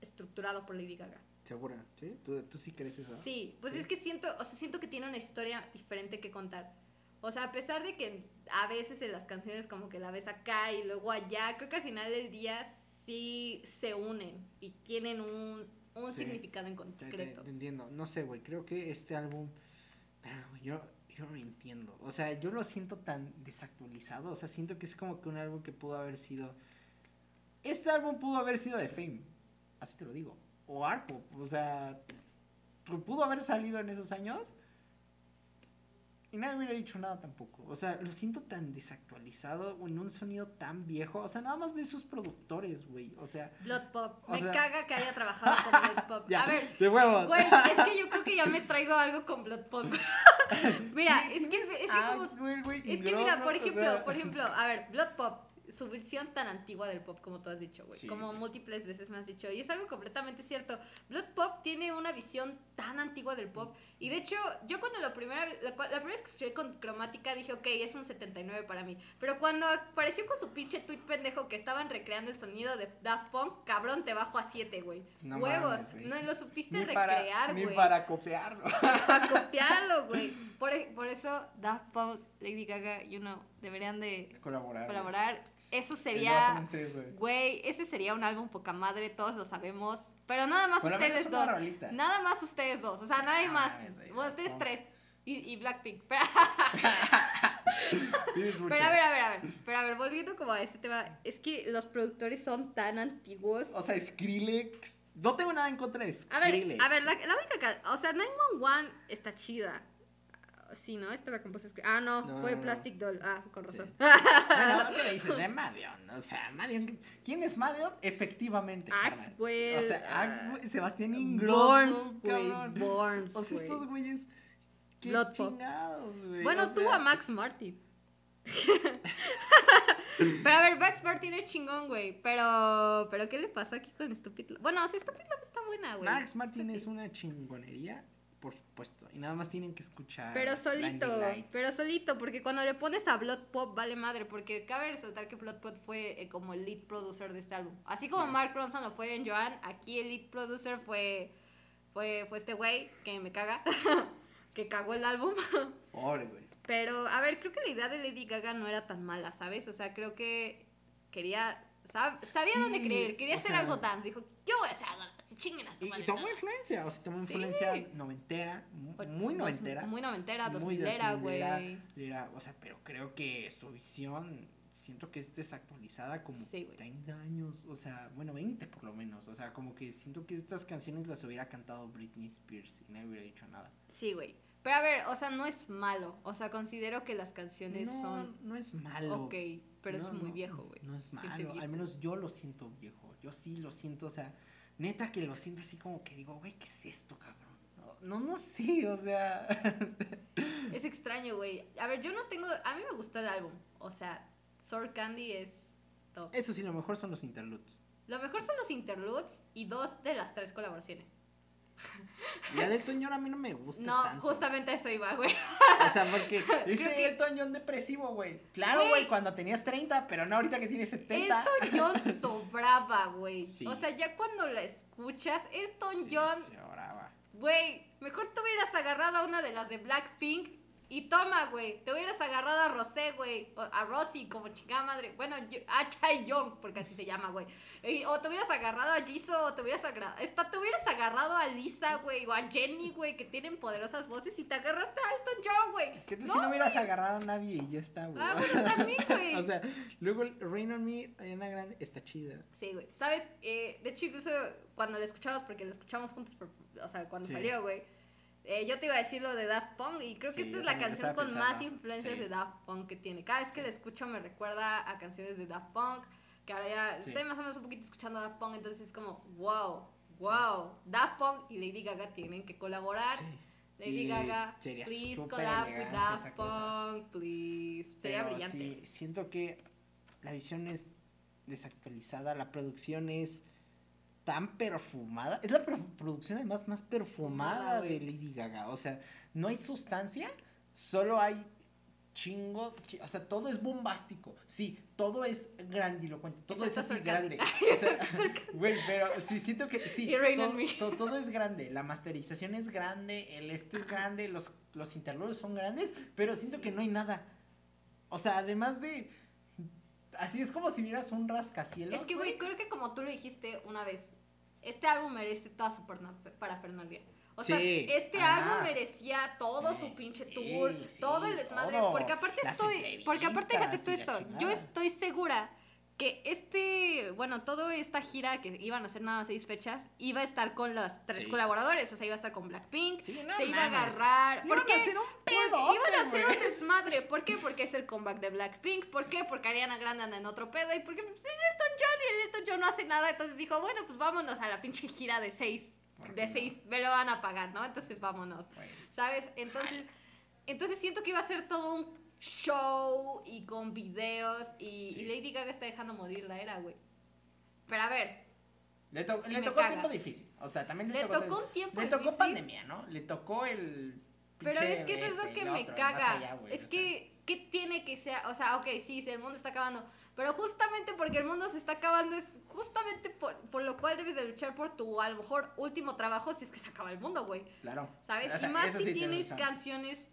estructurado por Lady Gaga. ¿Segura? ¿Sí? ¿Tú, tú sí crees eso? Sí, pues Sí. es que siento, o sea, siento que tiene una historia diferente que contar. O sea, a pesar de que a veces en las canciones como que la ves acá y luego allá, creo que al final del día sí se unen y tienen un, un Sí. significado en te- concreto. te entiendo. No sé, güey. Creo que este álbum. Yo, yo no entiendo. O sea, yo lo siento tan desactualizado. O sea, siento que es como que un álbum que pudo haber sido. Este álbum pudo haber sido de Fame. Así te lo digo. O Art Pop. O sea, pudo haber salido en esos años. Y nadie hubiera dicho nada tampoco. O sea, lo siento tan desactualizado, en un sonido tan viejo. O sea, nada más ves sus productores, güey. O sea, Blood Pop. O Me sea- caga que haya trabajado con Blood *laughs* Pop. ya, A ver, de huevos. güey, es que yo creo que ya me traigo algo con Blood Pop. *laughs* mira, es que, es que como Es que mira, por o ejemplo, por ejemplo, a ver, Blood Pop, su versión tan antigua del pop como tú has dicho, güey. Sí, como güey. múltiples veces me has dicho. Y es algo completamente cierto. Blood Pop tiene una visión tan antigua del pop. Y de hecho, yo cuando la primera, la, primera vez que escuché con cromática dije, ok, es un 79 para mí. Pero cuando apareció con su pinche tweet pendejo que estaban recreando el sonido de Daft Punk, cabrón, te bajo a 7, güey. No Huevos, mames, no lo supiste Ni recrear, güey ni para copiarlo. *laughs* para copiarlo, güey. Por, por eso Daft Punk, Lady Gaga, you know, deberían de Colaborar. colaborar. Eso sería, güey. ese sería un álbum poca madre, todos lo sabemos. Pero nada más menos ustedes dos. rolita. Nada más ustedes dos, o sea, nadie Ah, más. Bueno, ustedes tres. Y, y Blackpink. *laughs* Pero, pero a ver, a ver, a ver. Pero a ver, volviendo como a este tema, es que los productores son tan antiguos. O sea, Skrillex. No tengo nada en contra de A ver, Skrillex. a ver, la, la única ca- o sea, 911 está chida. Sí, ¿no? Estaba compuesta. Skrillex. Ah, no, No, fue no, no. Plastic Doll. Ah, con Sí. razón. Bueno, ¿qué me dices de *laughs* Madion? O sea, Madion. ¿Quién es Madion? Efectivamente. Axwell. O sea, Axwell, Sebastián Ingrosso, cabrón. Borns, O sea, estos güeyes. Qué chingados, güey. Bueno, o tuvo sea, a Max Martin. *laughs* pero a ver, Max Martin es chingón, güey. Pero, pero ¿qué le pasó aquí con Stupid Love? Bueno, o sea, Stupid Love está buena, güey. Max Martin es una chingonería, por supuesto. Y nada más tienen que escuchar. Pero solito, pero solito, porque cuando le pones a Blood Pop vale madre, porque cabe resaltar que Blood Pop fue eh, como el lead producer de este álbum. Así como Sí. Mark Ronson lo fue en Joan, aquí el lead producer fue, fue, fue este güey que me caga, *laughs* que cagó el álbum. *laughs* Pobre, güey. Pero, a ver, creo que la idea de Lady Gaga no era tan mala, ¿sabes? O sea, creo que quería, sab- sabía Sí, dónde creer, quería hacer sea- algo dance, dijo, yo voy a hacer algo chinguen a su Y, y tomó todas". influencia, o sea, tomó Sí. influencia noventera, mu- muy noventera. Muy noventera, dos muy milera, 2000 güey. o sea, pero creo que su visión, siento que es desactualizada como Sí, güey. 30 años, o sea, bueno, 20 por lo menos, o sea, como que siento que estas canciones las hubiera cantado Britney Spears y nadie hubiera dicho nada. Sí, güey. Pero a ver, o sea, no es malo. O sea, considero que las canciones no, son no es malo. ok, pero No, es muy no, viejo, güey. No es malo, al menos yo lo siento viejo, yo sí lo siento, o sea, neta que lo siento así como que digo, güey, ¿qué es esto, cabrón? No, no, no sé, o sea... *laughs* Es extraño, güey. A ver, yo no tengo. A mí me gustó el álbum. O sea, Sword Candy es top. Eso sí, lo mejor son los interludes. Lo mejor son los interludes y dos de las tres colaboraciones. La del Toñón a mí no me gusta No, tanto. justamente eso iba, güey. O sea, porque *laughs* que- el Toñón depresivo, güey. Claro, Güey. cuando tenías 30, pero no ahorita que tienes 70. Elton John sobraba, güey. Sí. O sea, ya cuando la escuchas, Sí, John sí, va. Güey, mejor te hubieras agarrado a una de las de Blackpink y toma, güey. Te hubieras agarrado a Rosé, güey. A Rosy, como chingada madre. Bueno, yo- a Chai Young, porque así se llama, güey. O te hubieras agarrado a Jisoo, o te hubieras agarrado. Esta, te hubieras agarrado a Lisa, güey. O a Jenny, güey, que tienen poderosas voces. Y te agarraste a Elton John, güey. ¿Qué tal No, si no hubieras agarrado a nadie y ya está, güey? Ah, bueno, también, *laughs* güey. o sea, luego el Rain on Me, Ariana Grande, está chida. Sí, güey. ¿Sabes? Eh, de hecho, incluso cuando la escuchamos, porque la escuchamos juntos, por- o sea, cuando Sí. salió, güey. Eh, yo te iba a decir lo de Daft Punk y creo que esta es la canción con más influencias Sí. de Daft Punk que tiene. Cada vez que la escucho me recuerda a canciones de Daft Punk, que ahora ya estoy más o menos un poquito escuchando Daft Punk, entonces es como, wow, wow, Daft Punk y Lady Gaga tienen que colaborar. Lady Gaga, please collab with Daft. Punk, please. Sería Pero brillante. sí, siento que la visión es desactualizada, la producción es tan perfumada. Es la pro- producción además más perfumada Fumada, de. Lady Gaga. O sea, no hay sustancia, solo hay chingo, chi- o sea, todo es bombástico, sí, todo es grandilocuente, todo es así grande. *laughs* O sea, güey, pero sí, siento que sí, todo, to- todo es grande, la masterización es grande, el este es grande, los, los interludios son grandes, pero siento que no hay nada. O sea, además de, así es como si vieras un rascacielos, Es que, güey, creo que como tú lo dijiste una vez, este álbum merece toda su parafernalia. O sea, Sí, este álbum merecía todo Sí, su pinche tour, sí, todo el desmadre. todo. Porque aparte Las estoy, porque aparte déjate tú esto, yo estoy segura que este, bueno, toda esta gira que iban a hacer nada seis fechas, iba a estar con los tres Sí. colaboradores, o sea, iba a estar con Blackpink, Sí, no se iba a agarrar. Iban ¿Por a qué? hacer un pedote, Iban a hacer un desmadre. ¿Por qué? Porque es el comeback de Blackpink. ¿Por qué? Porque Ariana Grande anda en otro pedo. Y porque pues, el Elton John y el Elton John no hace nada. Entonces dijo, bueno, pues vámonos a la pinche gira de seis. ¿Por De no? seis, me lo van a pagar, ¿no? Entonces vámonos. ¿Sabes? Entonces, entonces siento que iba a ser todo un show y con videos. Y, Sí. y Lady Gaga está dejando morir la era, güey. Pero a ver, Le, to- tocó caga. tiempo difícil. O sea, también le, Le tocó, tocó un tiempo Le tocó difícil. pandemia, ¿no? Le tocó el. Pero es que eso es lo este y que lo me otro, caga. más allá, güey, es sea. que, ¿qué tiene que ser? O sea, ok, sí, sí, el mundo está acabando. Pero justamente porque el mundo se está acabando es justamente por, por lo cual debes de luchar por tu, a lo mejor, último trabajo si es que se acaba el mundo, güey. Claro. ¿Sabes? O sea, y más si sí tienes canciones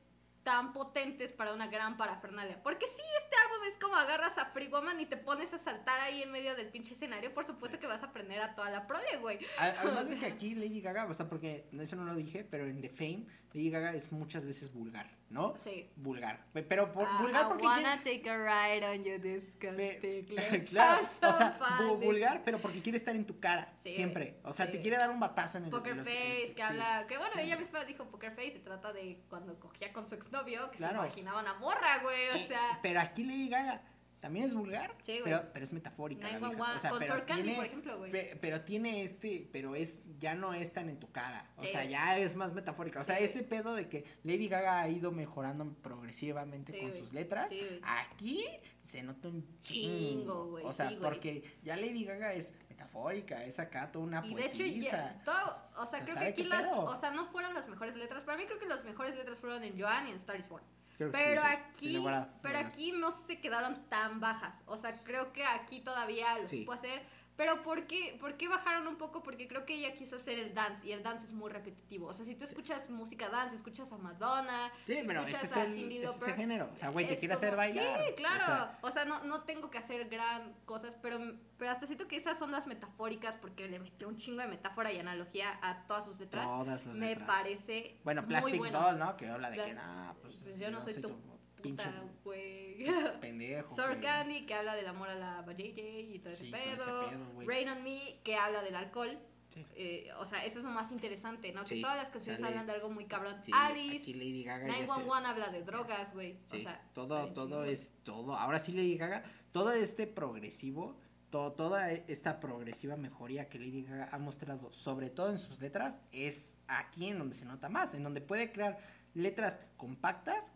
tan potentes para una gran parafernalia. Porque sí, este álbum es como agarras a Free Woman y te pones a saltar ahí en medio del pinche escenario. Por supuesto Sí. que vas a aprender a toda la prole, güey. Además de que *laughs* aquí Lady Gaga, o sea, porque eso no lo dije, pero en The Fame, Lady Gaga es muchas veces vulgar, ¿no? Sí. Vulgar. Pe- Pero por, Ah, vulgar I porque wanna quiere- take a ride on your disgusting *laughs* claro, so o sea, funny. vulgar, pero porque quiere estar en tu cara, Sí, siempre. O sea, sí. te quiere dar un batazo en el Poker los- Face, es- que sí. habla, que bueno, ella misma dijo Poker Face, se trata de cuando cogía con su exnovio, que Claro. se imaginaba una morra, güey, o sea, Pero aquí Lady Gaga también es vulgar, Sí, pero, pero es metafórica. la vieja. 911, O sea, con pero Sor Candy, tiene- por ejemplo, güey. pe- pero tiene este, pero es, ya no es tan en tu cara. O Sí. sea, ya es más metafórica. O sea, Sí. ese pedo de que Lady Gaga ha ido mejorando progresivamente con güey. sus letras, aquí se nota un Chingo, güey, O sea, sí, güey. porque ya Lady Gaga es metafórica, es acá toda una Y de hecho, poetisa. ya, todo, o sea, o creo que ¿sabe aquí las, pedo? o sea, no fueron las mejores letras, para mí creo que las mejores letras fueron en Joan y en Star is Born. Creo que sí, Pero sí. aquí, Sí, pero aquí no se quedaron tan bajas. O sea, creo que aquí todavía lo Sí. supo hacer. Pero ¿por qué, ¿por qué bajaron un poco? Porque creo que ella quiso hacer el dance y el dance es muy repetitivo. O sea, si tú escuchas música dance, escuchas a Madonna, Sí, si pero escuchas ese a el, Cyndi ese es Lauper, género. O sea, güey, te quiere hacer bailar. Sí, claro. O O sea, no, no tengo que hacer gran cosas, pero, pero hasta siento que esas son las metafóricas porque le metió un chingo de metáfora y analogía a todas sus letras. todas las me letras. parece Bueno, muy Plastic bueno. Doll, ¿no? Que habla de que, Plas- nah, pues, Pues yo no soy tu pinche Puta, güey. *laughs* pendejo. Sor güey. Candy, que habla del amor a la JJ y todo ese Sí, todo ese pedo. Rain on Me, que habla del alcohol. Sí. Eh, o sea, eso es lo más interesante, ¿no? Sí, que todas las canciones sale- hablan de algo muy cabrón. Sí, Alice, aquí Lady Gaga ya se- 911 habla de drogas, güey. Sí, o sea, todo, todo es, todo, ahora sí Lady Gaga, todo este progresivo, todo, toda esta progresiva mejoría que Lady Gaga ha mostrado, sobre todo en sus letras, es aquí en donde se nota más, en donde puede crear letras compactas,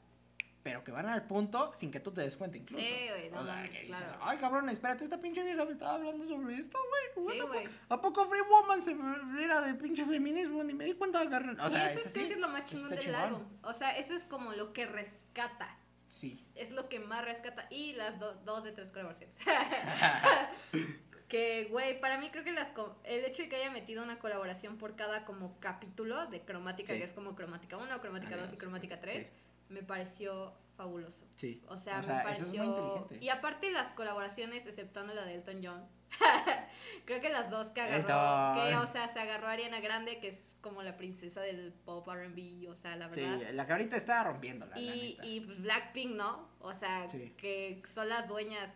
pero que van al punto sin que tú te des cuenta incluso. Sí, güey, no o sea, que dices, claro. ay cabrón, espérate, esta pinche vieja me estaba hablando sobre esto, güey. Sí, güey. ¿A poco Free Woman se era de pinche feminismo? Ni me di cuenta, carnal. O sea, y eso es creo que es lo más chingón del álbum. O sea, eso es como lo que rescata. Sí. Es lo que más rescata. Y las do- dos de tres colaboraciones. *laughs* que, güey, para mí creo que las el hecho de que haya metido una colaboración por cada como capítulo de cromática, Sí. que es como cromática 1, cromática 2 y cromática 3, Sí. Me pareció fabuloso. Sí. O sea, O sea, me es pareció... muy inteligente. Y aparte las colaboraciones, exceptando la de Elton John, *laughs* creo que las dos que agarró, que, o sea, se agarró a Ariana Grande, que es como la princesa del pop R&B, o sea, la Sí, verdad. la que ahorita está rompiéndola, la Y, neta. y pues Blackpink, ¿no? O sea, Sí. que son las dueñas.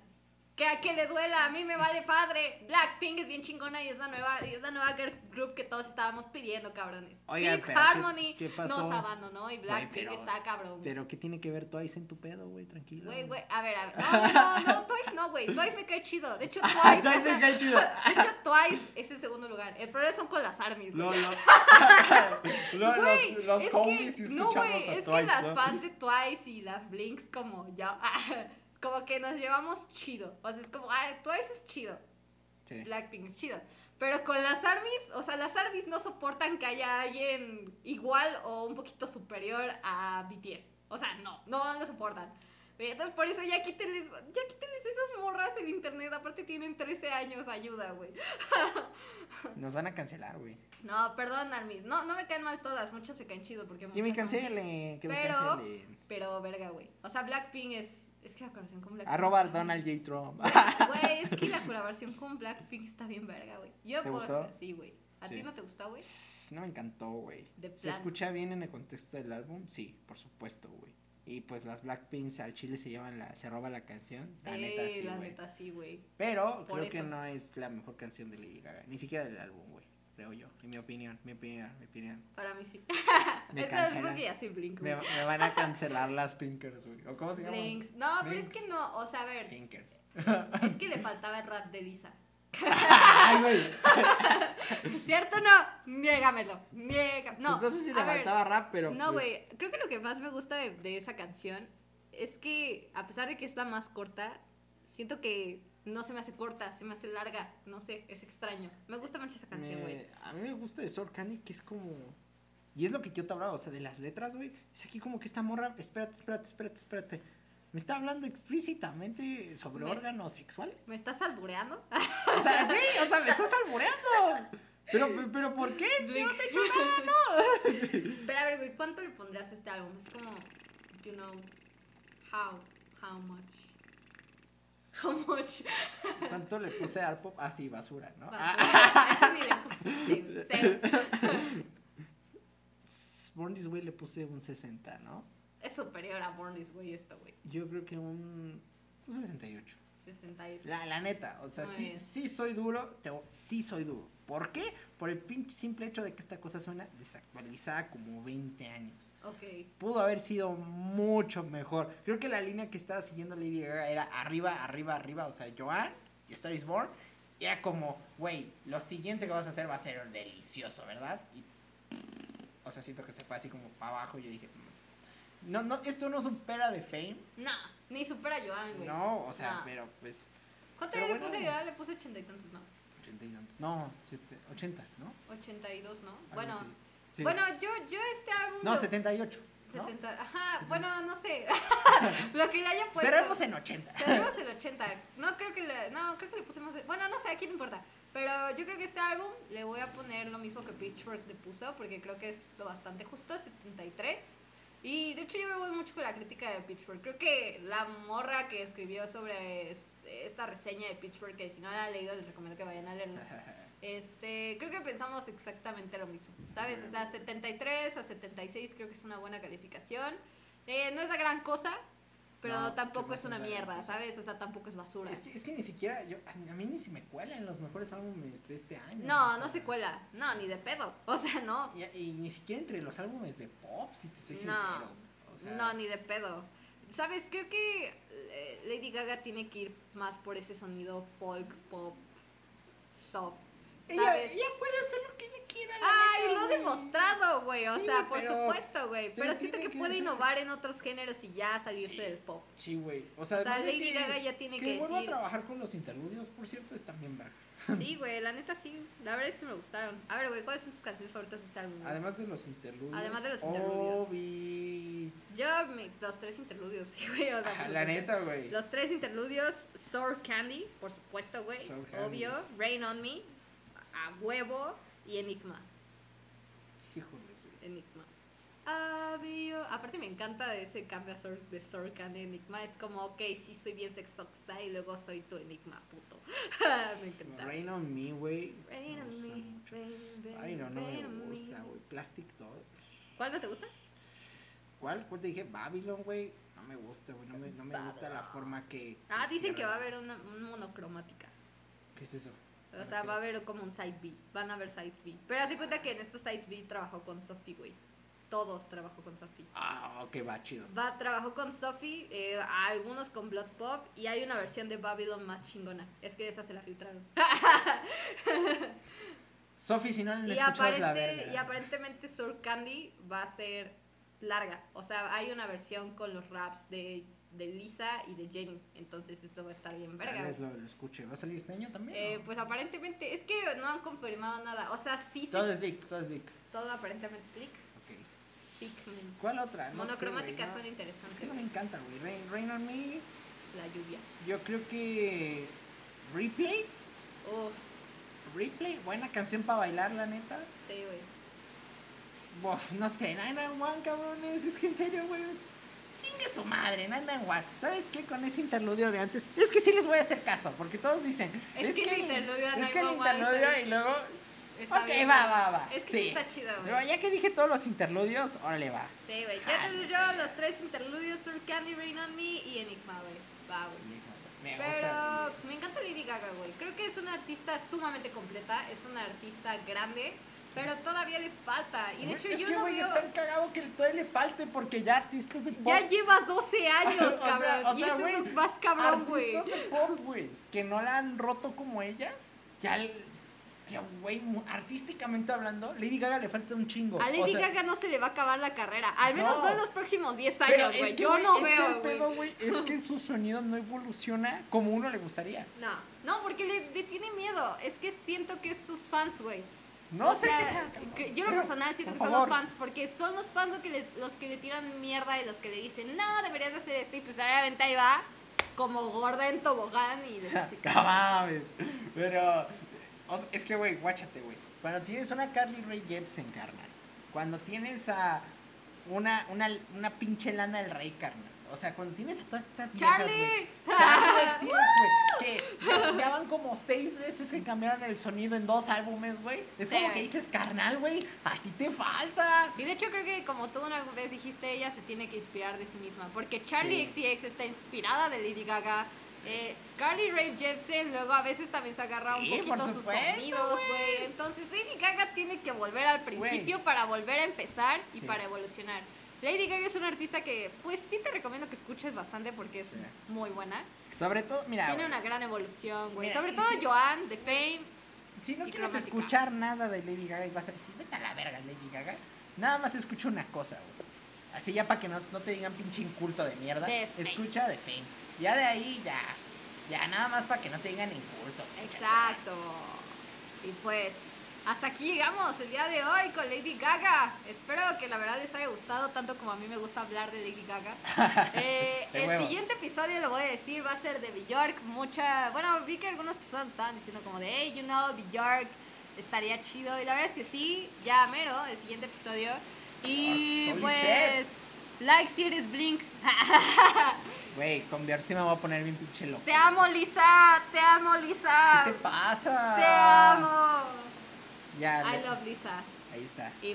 Que a que les duela, a mí me vale padre. Blackpink es bien chingona y es la nueva, y es la nueva girl group que todos estábamos pidiendo, cabrones. Oigan, Pink pero ¿qué- Harmony qué pasó? nos abandonó y Blackpink está cabrón. Pero ¿qué tiene que ver Twice en tu pedo, güey? Tranquilo. Güey, güey, a ver, a ver. No, no, no, *laughs* Twice no, güey. Twice me cae chido. De hecho, *laughs* Twice. Twice me cae chido. De hecho, Twice es el segundo lugar. El problema son con las armies, güey. lo, lo- *laughs* Güey, los los es homies que, no, güey, es Twice, que las ¿no? fans de Twice y las Blinks como ya, como que nos llevamos chido. O sea, es como, ah, Twice es chido, Sí. Blackpink es chido. Pero con las armies, o sea, las armies no soportan que haya alguien igual o un poquito superior a BTS. O sea, no, no lo soportan. Entonces por eso ya quítenles, ya quítenles esas morras en internet. Aparte tienen 13 años, ayuda, güey. *laughs* Nos van a cancelar, güey. No, perdón, Armis. No, no me caen mal todas. Muchas se caen chido porque Que me cancelen, que me cancelen. Pero verga, güey. O sea, Blackpink es. Es que la colaboración con Blackpink. Arroba Donald J. Trump. Güey, es que la *laughs* colaboración con Blackpink está bien verga, güey. Yo ¿Te puedo- gustó? Sí, güey. ¿A Sí. ti no te gustó, güey? No me encantó, güey. ¿Se escucha bien en el contexto del álbum? Sí, por supuesto, güey. Y pues las Blackpinks al chile se llevan la, se roba la canción. La Sí, neta sí, la güey. neta sí, güey. Pero Por creo que no es la mejor canción de Lady Gaga. Ni siquiera del álbum, güey. Creo yo. En mi opinión, mi opinión, mi opinión. Para mí sí. *laughs* Me es porque ya soy Blink, Me, van a cancelar las Pinkers, güey. ¿O cómo se llaman? Blinks. No, pero es que no. O sea, a ver. Pinkers. Es que le *laughs* faltaba el rap de Lisa. Ay, güey. *laughs* ¿Cierto o no? Niégamelo. Niega. No, Pues no sé si le a ver, faltaba rap, pero. No, pues, güey. Creo que lo que más me gusta de, de esa canción es que, a pesar de que es la más corta, siento que no se me hace corta, se me hace larga. No sé, es extraño. Me gusta mucho esa canción, güey. A mí me gusta de Candy que es como. Y es lo que yo te hablaba, o sea, de las letras, güey. Es aquí como que esta morra. Espérate, espérate, espérate, espérate. Me está hablando explícitamente sobre Me- órganos sexuales. ¿Me estás albureando? *laughs* O sea, sí, o sea, me estás albureando. Pero, pero, ¿por qué? Si no te he hecho nada, no. *laughs* Pero a ver, güey, ¿cuánto le pondrías a este álbum? Es como, you know, how, how much. How much. ¿Cuánto le puse al pop? Ah, sí, basura, ¿no? Basura. Cero. *laughs* Born This Way le puse un 60, ¿no? Es superior a Born This Way esto, güey. Yo creo que un, un 68. 68. La, la neta, o sea, Muy sí, bien. sí soy duro, te- sí soy duro. ¿Por qué? Por el pinche simple hecho de que esta cosa suena desactualizada como 20 años. Ok. Pudo haber sido mucho mejor. Creo que la línea que estaba siguiendo Lady Gaga era arriba, arriba, arriba. O sea, Joan y Star is Born. Era como, güey, lo siguiente que vas a hacer va a ser delicioso, ¿verdad? Y, o sea, siento que se fue así como para abajo. Y yo dije, mm, no, no, esto no supera de Fame. No, ni supera a Joan, güey. No, o sea, pero pues. ¿Cuánto pero le bueno. puse Joan? Le puse ochenta y tantos, ¿no? 80 y tantos. No, siete- 80, ¿no? 82, ¿no? Algo bueno. Sí. bueno, yo, yo este álbum. No, lo- 78. ¿no? 70. Ajá, bueno, no sé. *laughs* lo que le haya puesto. Cerremos en 80. Cerremos el 80. No creo que le, no, creo que le de- Bueno, no sé, aquí no importa. Pero yo creo que este álbum le voy a poner lo mismo que Pitchfork le puso, porque creo que es lo bastante justo, 73. Y de hecho yo me voy mucho con la crítica de Pitchfork. Creo que la morra que escribió sobre es- esta reseña de Pitchfork, que si no la han leído les recomiendo que vayan a leerla. *laughs* Este, creo que pensamos exactamente lo mismo, ¿sabes? O sea, 73 a 76 creo que es una buena calificación. Eh, no es la gran cosa, pero No, tampoco es una mierda. ¿sabes? O sea, tampoco es basura. Es que, es que ni siquiera, yo, a mí- ni se me cuela en los mejores álbumes de este año. No, o no se cuela. No, ni de pedo. *laughs* O sea, no. Y, y ni siquiera entre los álbumes de pop, si te soy No. sincero. O sea, No, ni de pedo. ¿Sabes? Creo que eh, Lady Gaga tiene que ir más por ese sonido folk, pop, soft. ella, ¿Sabes? ella puede hacer lo que ella la Ay, neta, lo ha demostrado, güey. O Sí, sea, por pero- supuesto, güey. Pero, pero siento que puede innovar en otros géneros y ya salirse Sí. del pop. Sí, güey. O sea, O sea, Lady Gaga ya tiene que que vuelva a decir- trabajar con los interludios, por cierto, están bien verga. *laughs* Sí, güey, la neta sí. La verdad es que me gustaron. A ver, güey, ¿cuáles son tus canciones favoritas de este álbum? Además de los interludios. Además de los interludios. Obi. Yo, me- los tres interludios, *laughs* güey. O sea, Ah, La neta, güey. Los tres interludios, Sour Candy, por supuesto, güey. Obvio. Rain on Me, A Huevo y Enigma. Híjoles. Enigma. Obvio. Aparte me encanta de ese cambio de a Enigma. Es como, ok, sí soy bien sexoxa y luego soy tu Enigma, puto. *laughs* me encanta. Rain on Me, güey. Rain on me, rain, Ay, no, no me gusta, güey. Plastic Doll. ¿Cuál no te gusta? ¿Cuál? ¿Cuál te dije? Babylon, güey. No me gusta, güey. No me, no me gusta la forma que. Ah, dicen que va a haber una, un monocromática. ¿Qué es eso? O sea, va a haber como un side B. Van a haber sides B. Pero hace cuenta que en estos sides B trabajó con Sophie, güey. Todos trabajó con Sophie. Ah, ok, va chido. Va, trabajó con Sophie, eh, algunos con Blood Pop y hay una versión de Babylon más chingona. Es que esa se la filtraron. *laughs* Sophie, si no la y, escuchas, la aparente- verga. y aparentemente Sour Candy va a ser larga. O sea, hay una versión con los raps de, de Lisa y de Jenny. Entonces eso va a estar bien verga. Tal vez lo, lo escuche. ¿Va a salir este año también? Eh, pues aparentemente, es que no han confirmado nada. O sea, sí, sí, Todo es leak, todo es leak. todo aparentemente es leak. Ok. Sickman. ¿Cuál otra? No Monocromáticas son no. interesantes. Es que no me encanta, güey. Rain, Rain on Me, La lluvia. yo creo que. Replay. Oh, Replay, buena canción para bailar, la neta. sí, güey. No sé, Nine One, cabrones. Es que en serio, güey. Chingue su madre, Nine One. ¿Sabes qué? Con ese interludio de antes. Es que sí les voy a hacer caso, porque todos dicen. Es que el interludio de Es que el 911 interludio y luego. Está ok, bien, va, va, va. Es que sí. sí está chido, güey. Pero ya que dije todos los interludios, órale va. Sí, güey. Ya te Jálese. yo los tres interludios, Sur Candy, Rain on Me y Enigma, güey. Va, güey. Me Pero gusta. me encanta Lady Gaga, güey. Creo que es una artista sumamente completa, es una artista grande, pero todavía le falta. Y de hecho es yo que, no güey, veo... es tan cagado que todavía le falte porque ya artistas de pop. Ya lleva 12 años, *laughs* O sea, cabrón. o y sea, eso güey, es más cabrón, güey. Artistas de pop, güey, que no la han roto como ella, ya, ya, güey, artísticamente hablando, Lady Gaga le falta un chingo. A Lady O sea, Gaga no se le va a acabar la carrera. Al menos No. no, en los próximos 10 pero años, güey. que, Yo güey, no es que veo, el pedo, güey, es que *laughs* su sonido no evoluciona como uno le gustaría. No, no, porque le, le tiene miedo. Es que siento que es sus fans, güey. No O sé sea, qué sea, yo lo personal siento que son favor. los fans, porque son los fans los que, le, los que le tiran mierda y los que le dicen, no, deberías de hacer esto, y pues obviamente ahí va, como gorda en tobogán y les *laughs* hace mames. Pero, o sea, es que, güey, guáchate, güey. Cuando tienes una Carly Rae Jepsen, carnal. Cuando tienes a una, una, una pinche lana del rey, carnal. O sea, cuando tienes a todas estas viejas, ¡Charlie! güey. *laughs* Charlie güey. Que ya, van como seis veces que cambiaron el sonido en dos álbumes, güey. Es Sí, como que dices, carnal, güey, a ti te falta. Y de hecho creo que como tú una vez dijiste, ella se tiene que inspirar de sí misma, porque Charlie XCX está inspirada de Lady Gaga. Eh, Carly Rae Jepsen luego a veces también se agarra Sí, un poquito por sus supuesto, sonidos, güey. Entonces Lady Gaga tiene que volver al principio para volver a empezar y Sí. para evolucionar. Lady Gaga es una artista que, pues sí te recomiendo que escuches bastante porque es Sí. muy buena. Sobre todo, mira, Tiene una gran evolución, güey. Sobre todo si- Joan, de Fame. Si no quieres cromática. escuchar nada de Lady Gaga y vas a decir, vete a la verga, Lady Gaga, nada más escucha una cosa, güey. Así ya para que no, no te digan pinche inculto de mierda. De escucha de Fame. Ya de ahí, ya. Ya nada más para que no te digan inculto. Exacto. Y pues, hasta aquí llegamos el día de hoy con Lady Gaga. Espero que la verdad les haya gustado tanto como a mí me gusta hablar de Lady Gaga. *laughs* Eh, el huevos. siguiente episodio, lo voy a decir, va a ser de Bjork. Mucha, bueno, vi que algunas personas estaban diciendo como de, hey, you know, Bjork estaría chido. Y la verdad es que sí, ya mero, el siguiente episodio. Y pues, like, series, blink. *laughs* Güey, con Björk sí me voy a poner bien pinche loco. te amo, Lisa, te amo, Lisa. ¿Qué te pasa? Te amo. Ya, I lo- love Lisa. ahí está. Y